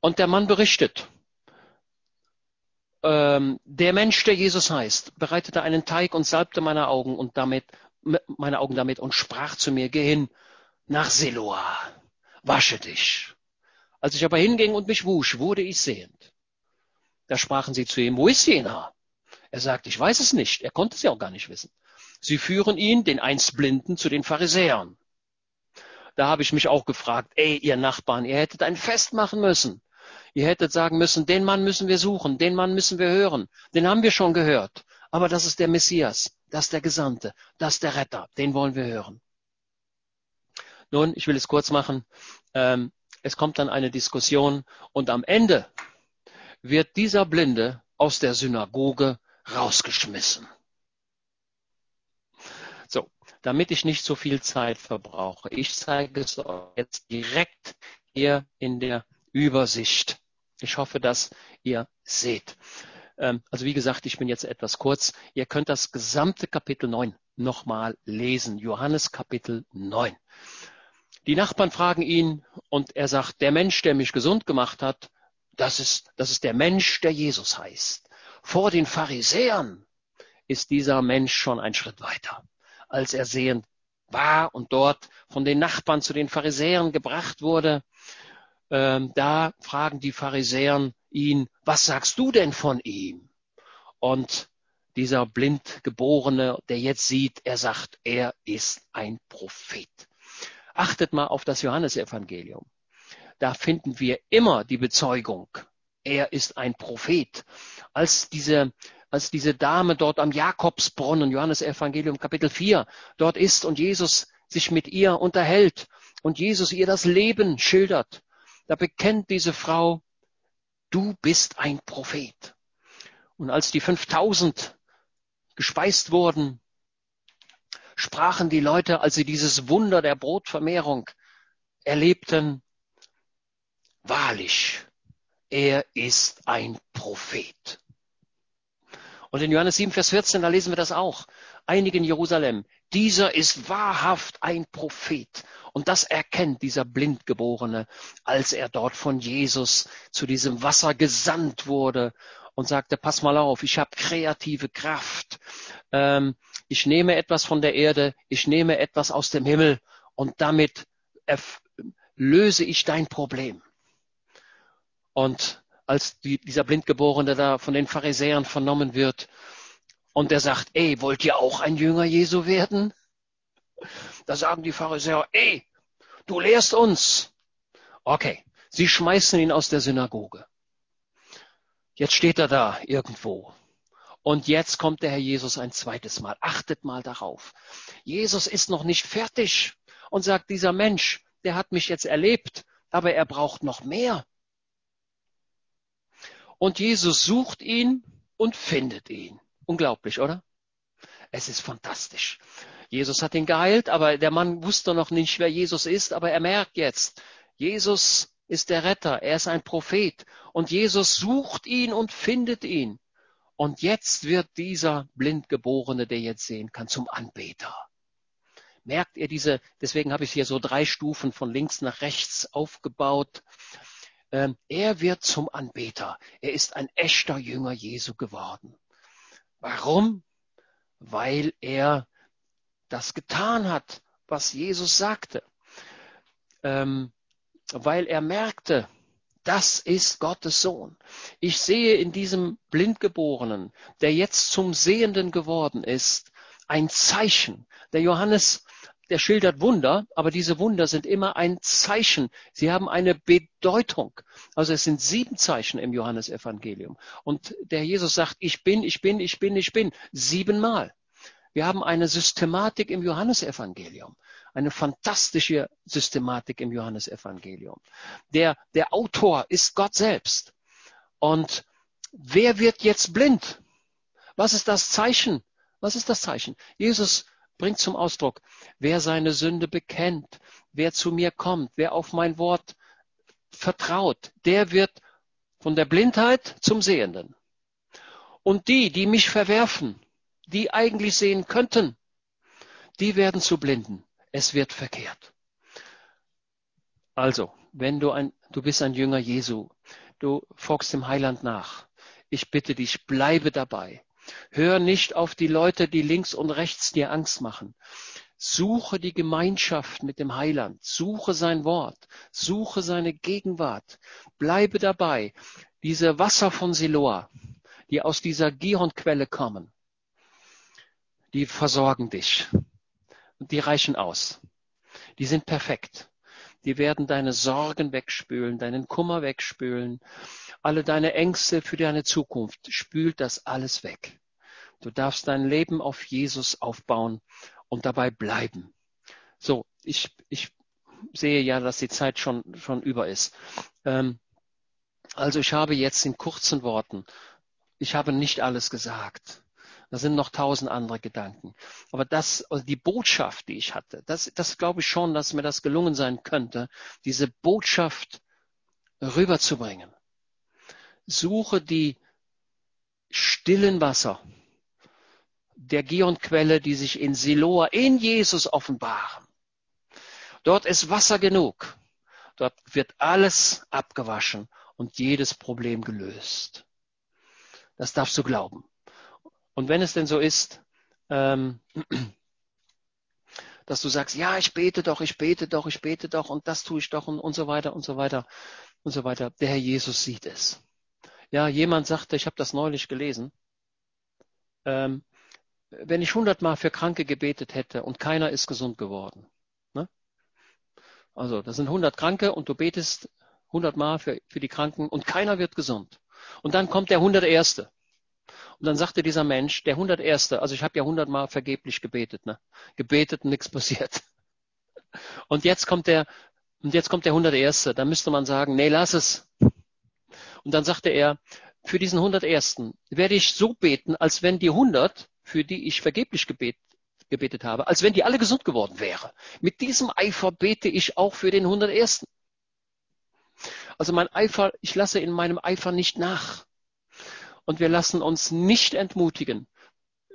Und der Mann berichtet, ähm, der Mensch, der Jesus heißt, bereitete einen Teig und salbte meine Augen und damit meine Augen damit und sprach zu mir, geh hin nach Siloa, wasche dich. Als ich aber hinging und mich wusch, wurde ich sehend. Da sprachen sie zu ihm, wo ist jener? Er sagt, ich weiß es nicht. Er konnte es ja auch gar nicht wissen. Sie führen ihn, den einst Blinden, zu den Pharisäern. Da habe ich mich auch gefragt, ey, ihr Nachbarn, ihr hättet ein Fest machen müssen. Ihr hättet sagen müssen, den Mann müssen wir suchen, den Mann müssen wir hören. Den haben wir schon gehört. Aber das ist der Messias, das ist der Gesandte, das ist der Retter, den wollen wir hören. Nun, ich will es kurz machen. Ähm, es kommt dann eine Diskussion und am Ende wird dieser Blinde aus der Synagoge rausgeschmissen. So, damit ich nicht so viel Zeit verbrauche, ich zeige es euch jetzt direkt hier in der Übersicht. Ich hoffe, dass ihr seht. Ähm, also wie gesagt, ich bin jetzt etwas kurz. Ihr könnt das gesamte Kapitel 9 nochmal lesen. Johannes Kapitel 9. Die Nachbarn fragen ihn und er sagt, der Mensch, der mich gesund gemacht hat, das ist, das ist der Mensch, der Jesus heißt. Vor den Pharisäern ist dieser Mensch schon ein Schritt weiter, als er sehend war und dort von den Nachbarn zu den Pharisäern gebracht wurde. Ähm, da fragen die Pharisäern ihn, was sagst du denn von ihm? Und dieser Blindgeborene, der jetzt sieht, er sagt, er ist ein Prophet. Achtet mal auf das Johannesevangelium. Da finden wir immer die Bezeugung, er ist ein Prophet. Als diese, als diese Dame dort am Jakobsbrunnen, Johannesevangelium Kapitel 4, dort ist und Jesus sich mit ihr unterhält und Jesus ihr das Leben schildert, da bekennt diese Frau, du bist ein Prophet. Und als die 5000 gespeist wurden, sprachen die Leute, als sie dieses Wunder der Brotvermehrung erlebten, wahrlich, er ist ein Prophet. Und in Johannes 7, Vers 14, da lesen wir das auch. Einige in Jerusalem, dieser ist wahrhaft ein Prophet. Und das erkennt dieser Blindgeborene, als er dort von Jesus zu diesem Wasser gesandt wurde und sagte, pass mal auf, ich habe kreative Kraft. Ähm, ich nehme etwas von der Erde, ich nehme etwas aus dem Himmel und damit löse ich dein Problem. Und als die, dieser Blindgeborene da von den Pharisäern vernommen wird und er sagt, ey, wollt ihr auch ein Jünger Jesu werden? Da sagen die Pharisäer, ey, du lehrst uns. Okay, sie schmeißen ihn aus der Synagoge. Jetzt steht er da irgendwo. Und jetzt kommt der Herr Jesus ein zweites Mal. Achtet mal darauf. Jesus ist noch nicht fertig und sagt, dieser Mensch, der hat mich jetzt erlebt, aber er braucht noch mehr. Und Jesus sucht ihn und findet ihn. Unglaublich, oder? Es ist fantastisch. Jesus hat ihn geheilt, aber der Mann wusste noch nicht, wer Jesus ist, aber er merkt jetzt, Jesus ist der Retter, er ist ein Prophet und Jesus sucht ihn und findet ihn. Und jetzt wird dieser Blindgeborene, der jetzt sehen kann, zum Anbeter. Merkt ihr diese, deswegen habe ich hier so drei Stufen von links nach rechts aufgebaut. Ähm, er wird zum Anbeter. Er ist ein echter Jünger Jesu geworden. Warum? Weil er das getan hat, was Jesus sagte. Ähm, weil er merkte, das ist Gottes Sohn. Ich sehe in diesem Blindgeborenen, der jetzt zum Sehenden geworden ist, ein Zeichen. Der Johannes, der schildert Wunder, aber diese Wunder sind immer ein Zeichen. Sie haben eine Bedeutung. Also es sind sieben Zeichen im Johannesevangelium. Und der Jesus sagt, ich bin, ich bin, ich bin, ich bin, siebenmal. Wir haben eine Systematik im Johannesevangelium, eine fantastische Systematik im Johannesevangelium. Der, der Autor ist Gott selbst. Und wer wird jetzt blind? Was ist das Zeichen? Was ist das Zeichen? Jesus bringt zum Ausdruck, wer seine Sünde bekennt, wer zu mir kommt, wer auf mein Wort vertraut, der wird von der Blindheit zum Sehenden. Und die, die mich verwerfen, die eigentlich sehen könnten, die werden zu Blinden. Es wird verkehrt. Also, wenn du ein, du bist ein Jünger Jesu, du folgst dem Heiland nach. Ich bitte dich, bleibe dabei. Hör nicht auf die Leute, die links und rechts dir Angst machen. Suche die Gemeinschaft mit dem Heiland. Suche sein Wort. Suche seine Gegenwart. Bleibe dabei. Diese Wasser von Siloa, die aus dieser Gihonquelle kommen, die versorgen dich. Und die reichen aus. Die sind perfekt. Die werden deine Sorgen wegspülen, deinen Kummer wegspülen, alle deine Ängste für deine Zukunft. Spült das alles weg. Du darfst dein Leben auf Jesus aufbauen und dabei bleiben. So, ich, ich sehe ja, dass die Zeit schon, schon über ist. Ähm, also ich habe jetzt in kurzen Worten, ich habe nicht alles gesagt. Da sind noch tausend andere Gedanken. Aber das, also die Botschaft, die ich hatte, das, das glaube ich schon, dass mir das gelungen sein könnte, diese Botschaft rüberzubringen. Suche die stillen Wasser der Gionquelle, die sich in Siloa, in Jesus offenbaren. Dort ist Wasser genug. Dort wird alles abgewaschen und jedes Problem gelöst. Das darfst du glauben. Und wenn es denn so ist, ähm, dass du sagst, ja, ich bete doch, ich bete doch, ich bete doch und das tue ich doch und, und so weiter und so weiter und so weiter. Der Herr Jesus sieht es. Ja, jemand sagte, ich habe das neulich gelesen, ähm, wenn ich hundertmal für Kranke gebetet hätte und keiner ist gesund geworden. Ne? Also, das sind hundert Kranke und du betest hundertmal für, für die Kranken und keiner wird gesund. Und dann kommt der hunderterste. Und dann sagte dieser Mensch, der 101. Also ich habe ja hundertmal vergeblich gebetet, ne? Gebetet und nichts passiert. Und jetzt kommt der, und jetzt kommt der 101. Da müsste man sagen, nee, lass es. Und dann sagte er, für diesen 101. werde ich so beten, als wenn die 100, für die ich vergeblich gebet, gebetet habe, als wenn die alle gesund geworden wäre. Mit diesem Eifer bete ich auch für den 101. Also mein Eifer, ich lasse in meinem Eifer nicht nach. Und wir lassen uns nicht entmutigen,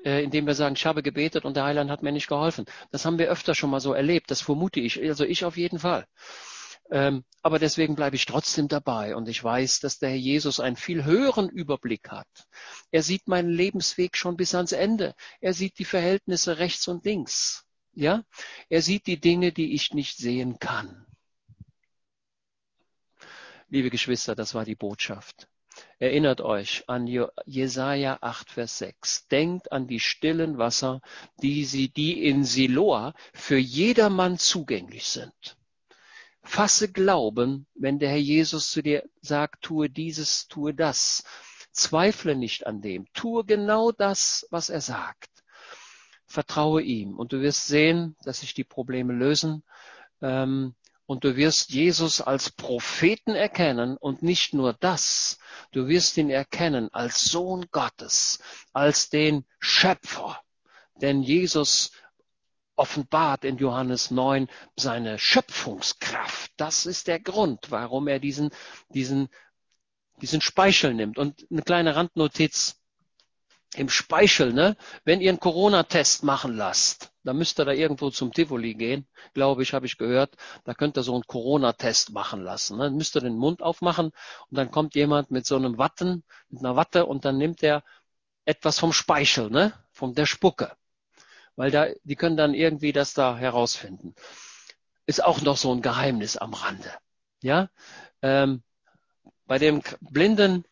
äh, indem wir sagen, ich habe gebetet und der Heiland hat mir nicht geholfen. Das haben wir öfter schon mal so erlebt. Das vermute ich. Also ich auf jeden Fall. Ähm, aber deswegen bleibe ich trotzdem dabei und ich weiß, dass der Herr Jesus einen viel höheren Überblick hat. Er sieht meinen Lebensweg schon bis ans Ende. Er sieht die Verhältnisse rechts und links. Ja? Er sieht die Dinge, die ich nicht sehen kann. Liebe Geschwister, das war die Botschaft. Erinnert euch an Jesaja 8, Vers 6. Denkt an die stillen Wasser, die sie, die in Siloa für jedermann zugänglich sind. Fasse Glauben, wenn der Herr Jesus zu dir sagt, tue dieses, tue das. Zweifle nicht an dem. Tue genau das, was er sagt. Vertraue ihm und du wirst sehen, dass sich die Probleme lösen. Ähm, und du wirst Jesus als Propheten erkennen und nicht nur das, du wirst ihn erkennen als Sohn Gottes, als den Schöpfer. Denn Jesus offenbart in Johannes 9 seine Schöpfungskraft. Das ist der Grund, warum er diesen, diesen, diesen Speichel nimmt. Und eine kleine Randnotiz im Speichel, ne? wenn ihr einen Corona-Test machen lasst, Da müsst ihr da irgendwo zum Tivoli gehen, glaube ich, habe ich gehört. Da könnt ihr so einen Corona-Test machen lassen. Ne? Dann müsst ihr den Mund aufmachen und dann kommt jemand mit so einem Watten, mit einer Watte und dann nimmt er etwas vom Speichel, ne? Von der Spucke. Weil da, die können dann irgendwie das da herausfinden. Ist auch noch so ein Geheimnis am Rande. Ja? Ähm, bei dem Blinden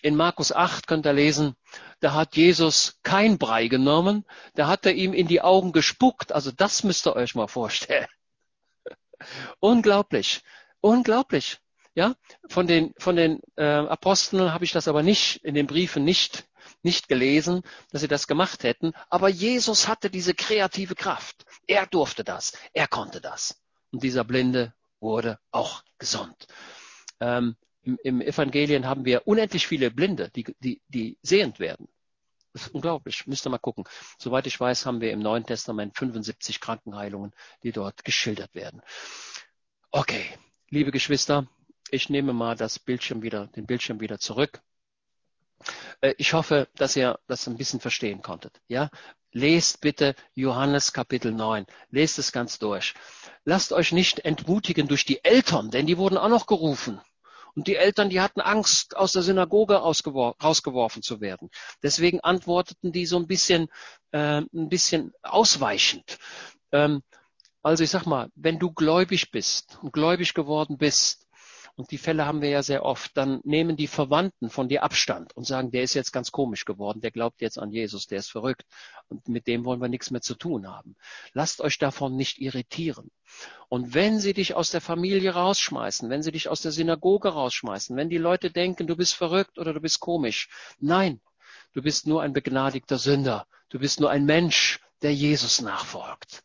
in Markus 8 könnt ihr lesen, da hat Jesus kein Brei genommen, da hat er ihm in die Augen gespuckt. Also das müsst ihr euch mal vorstellen. Unglaublich, unglaublich. Ja, von den von den äh, Aposteln habe ich das aber nicht in den Briefen nicht nicht gelesen, dass sie das gemacht hätten. Aber Jesus hatte diese kreative Kraft. Er durfte das, er konnte das. Und dieser Blinde wurde auch gesund. Ähm, im, Im Evangelien haben wir unendlich viele Blinde, die, die, die sehend werden. Das ist unglaublich. Müsst ihr mal gucken. Soweit ich weiß, haben wir im Neuen Testament 75 Krankenheilungen, die dort geschildert werden. Okay, liebe Geschwister, ich nehme mal das Bildschirm wieder, den Bildschirm wieder zurück. Äh, ich hoffe, dass ihr das ein bisschen verstehen konntet. Ja, lest bitte Johannes Kapitel 9. Lest es ganz durch. Lasst euch nicht entmutigen durch die Eltern, denn die wurden auch noch gerufen. Und die Eltern, die hatten Angst, aus der Synagoge rausgeworfen zu werden. Deswegen antworteten die so ein bisschen, äh, ein bisschen ausweichend. Ähm, also ich sag mal, wenn du gläubig bist und gläubig geworden bist, und die Fälle haben wir ja sehr oft, dann nehmen die Verwandten von dir Abstand und sagen, der ist jetzt ganz komisch geworden, der glaubt jetzt an Jesus, der ist verrückt und mit dem wollen wir nichts mehr zu tun haben. Lasst euch davon nicht irritieren. Und wenn sie dich aus der Familie rausschmeißen, wenn sie dich aus der Synagoge rausschmeißen, wenn die Leute denken, du bist verrückt oder du bist komisch, nein, du bist nur ein begnadigter Sünder, du bist nur ein Mensch, der Jesus nachfolgt.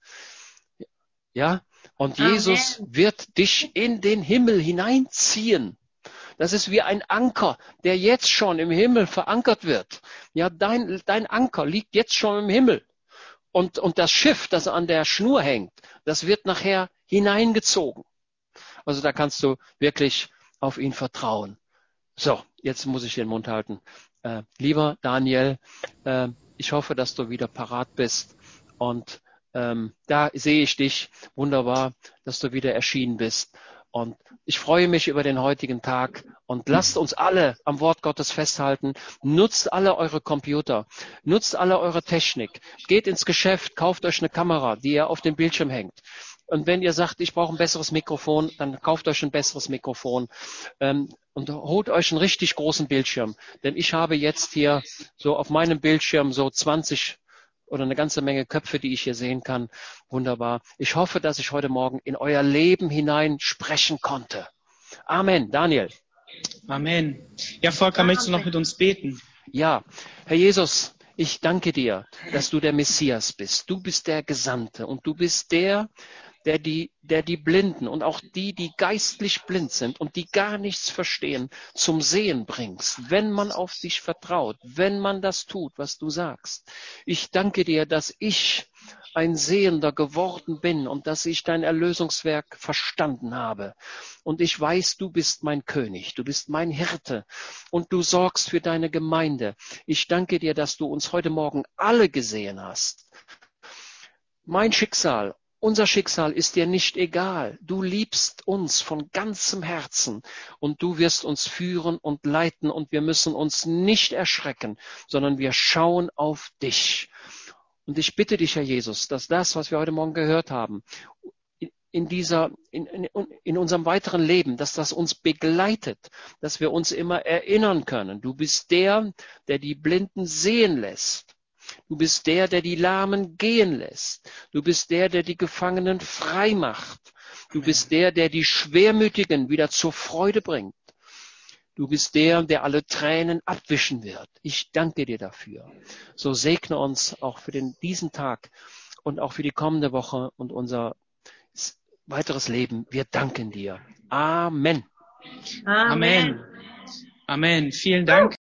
Ja, und Amen. Jesus wird dich in den Himmel hineinziehen. Das ist wie ein Anker, der jetzt schon im Himmel verankert wird. Ja, dein, dein Anker liegt jetzt schon im Himmel. Und, und das Schiff, das an der Schnur hängt, das wird nachher hineingezogen. Also da kannst du wirklich auf ihn vertrauen. So, jetzt muss ich den Mund halten. Äh, lieber Daniel, äh, ich hoffe, dass du wieder parat bist und ähm, da sehe ich dich. Wunderbar, dass du wieder erschienen bist. Und ich freue mich über den heutigen Tag und lasst uns alle am Wort Gottes festhalten. Nutzt alle eure Computer, nutzt alle eure Technik, geht ins Geschäft, kauft euch eine Kamera, die ihr auf dem Bildschirm hängt. Und wenn ihr sagt, ich brauche ein besseres Mikrofon, dann kauft euch ein besseres Mikrofon ähm, und holt euch einen richtig großen Bildschirm. Denn ich habe jetzt hier so auf meinem Bildschirm so 20 oder eine ganze Menge Köpfe, die ich hier sehen kann. Wunderbar. Ich hoffe, dass ich heute Morgen in euer Leben hinein sprechen konnte. Amen. Daniel. Amen. Ja, Volker, möchtest du noch mit uns beten? Ja, Herr Jesus, ich danke dir, dass du der Messias bist. Du bist der Gesandte und du bist der, der die, der die Blinden und auch die, die geistlich blind sind und die gar nichts verstehen, zum Sehen bringst, wenn man auf dich vertraut, wenn man das tut, was du sagst. Ich danke dir, dass ich ein Sehender geworden bin und dass ich dein Erlösungswerk verstanden habe. Und ich weiß, du bist mein König, du bist mein Hirte und du sorgst für deine Gemeinde. Ich danke dir, dass du uns heute Morgen alle gesehen hast. Mein Schicksal unser Schicksal ist dir nicht egal. Du liebst uns von ganzem Herzen und du wirst uns führen und leiten und wir müssen uns nicht erschrecken, sondern wir schauen auf dich. Und ich bitte dich, Herr Jesus, dass das, was wir heute Morgen gehört haben, in dieser, in, in, in unserem weiteren Leben, dass das uns begleitet, dass wir uns immer erinnern können. Du bist der, der die Blinden sehen lässt. Du bist der, der die Lahmen gehen lässt. Du bist der, der die Gefangenen frei macht. Du bist der, der die Schwermütigen wieder zur Freude bringt. Du bist der, der alle Tränen abwischen wird. Ich danke dir dafür. So segne uns auch für den, diesen Tag und auch für die kommende Woche und unser weiteres Leben. Wir danken dir. Amen. Amen. Amen. Vielen Dank.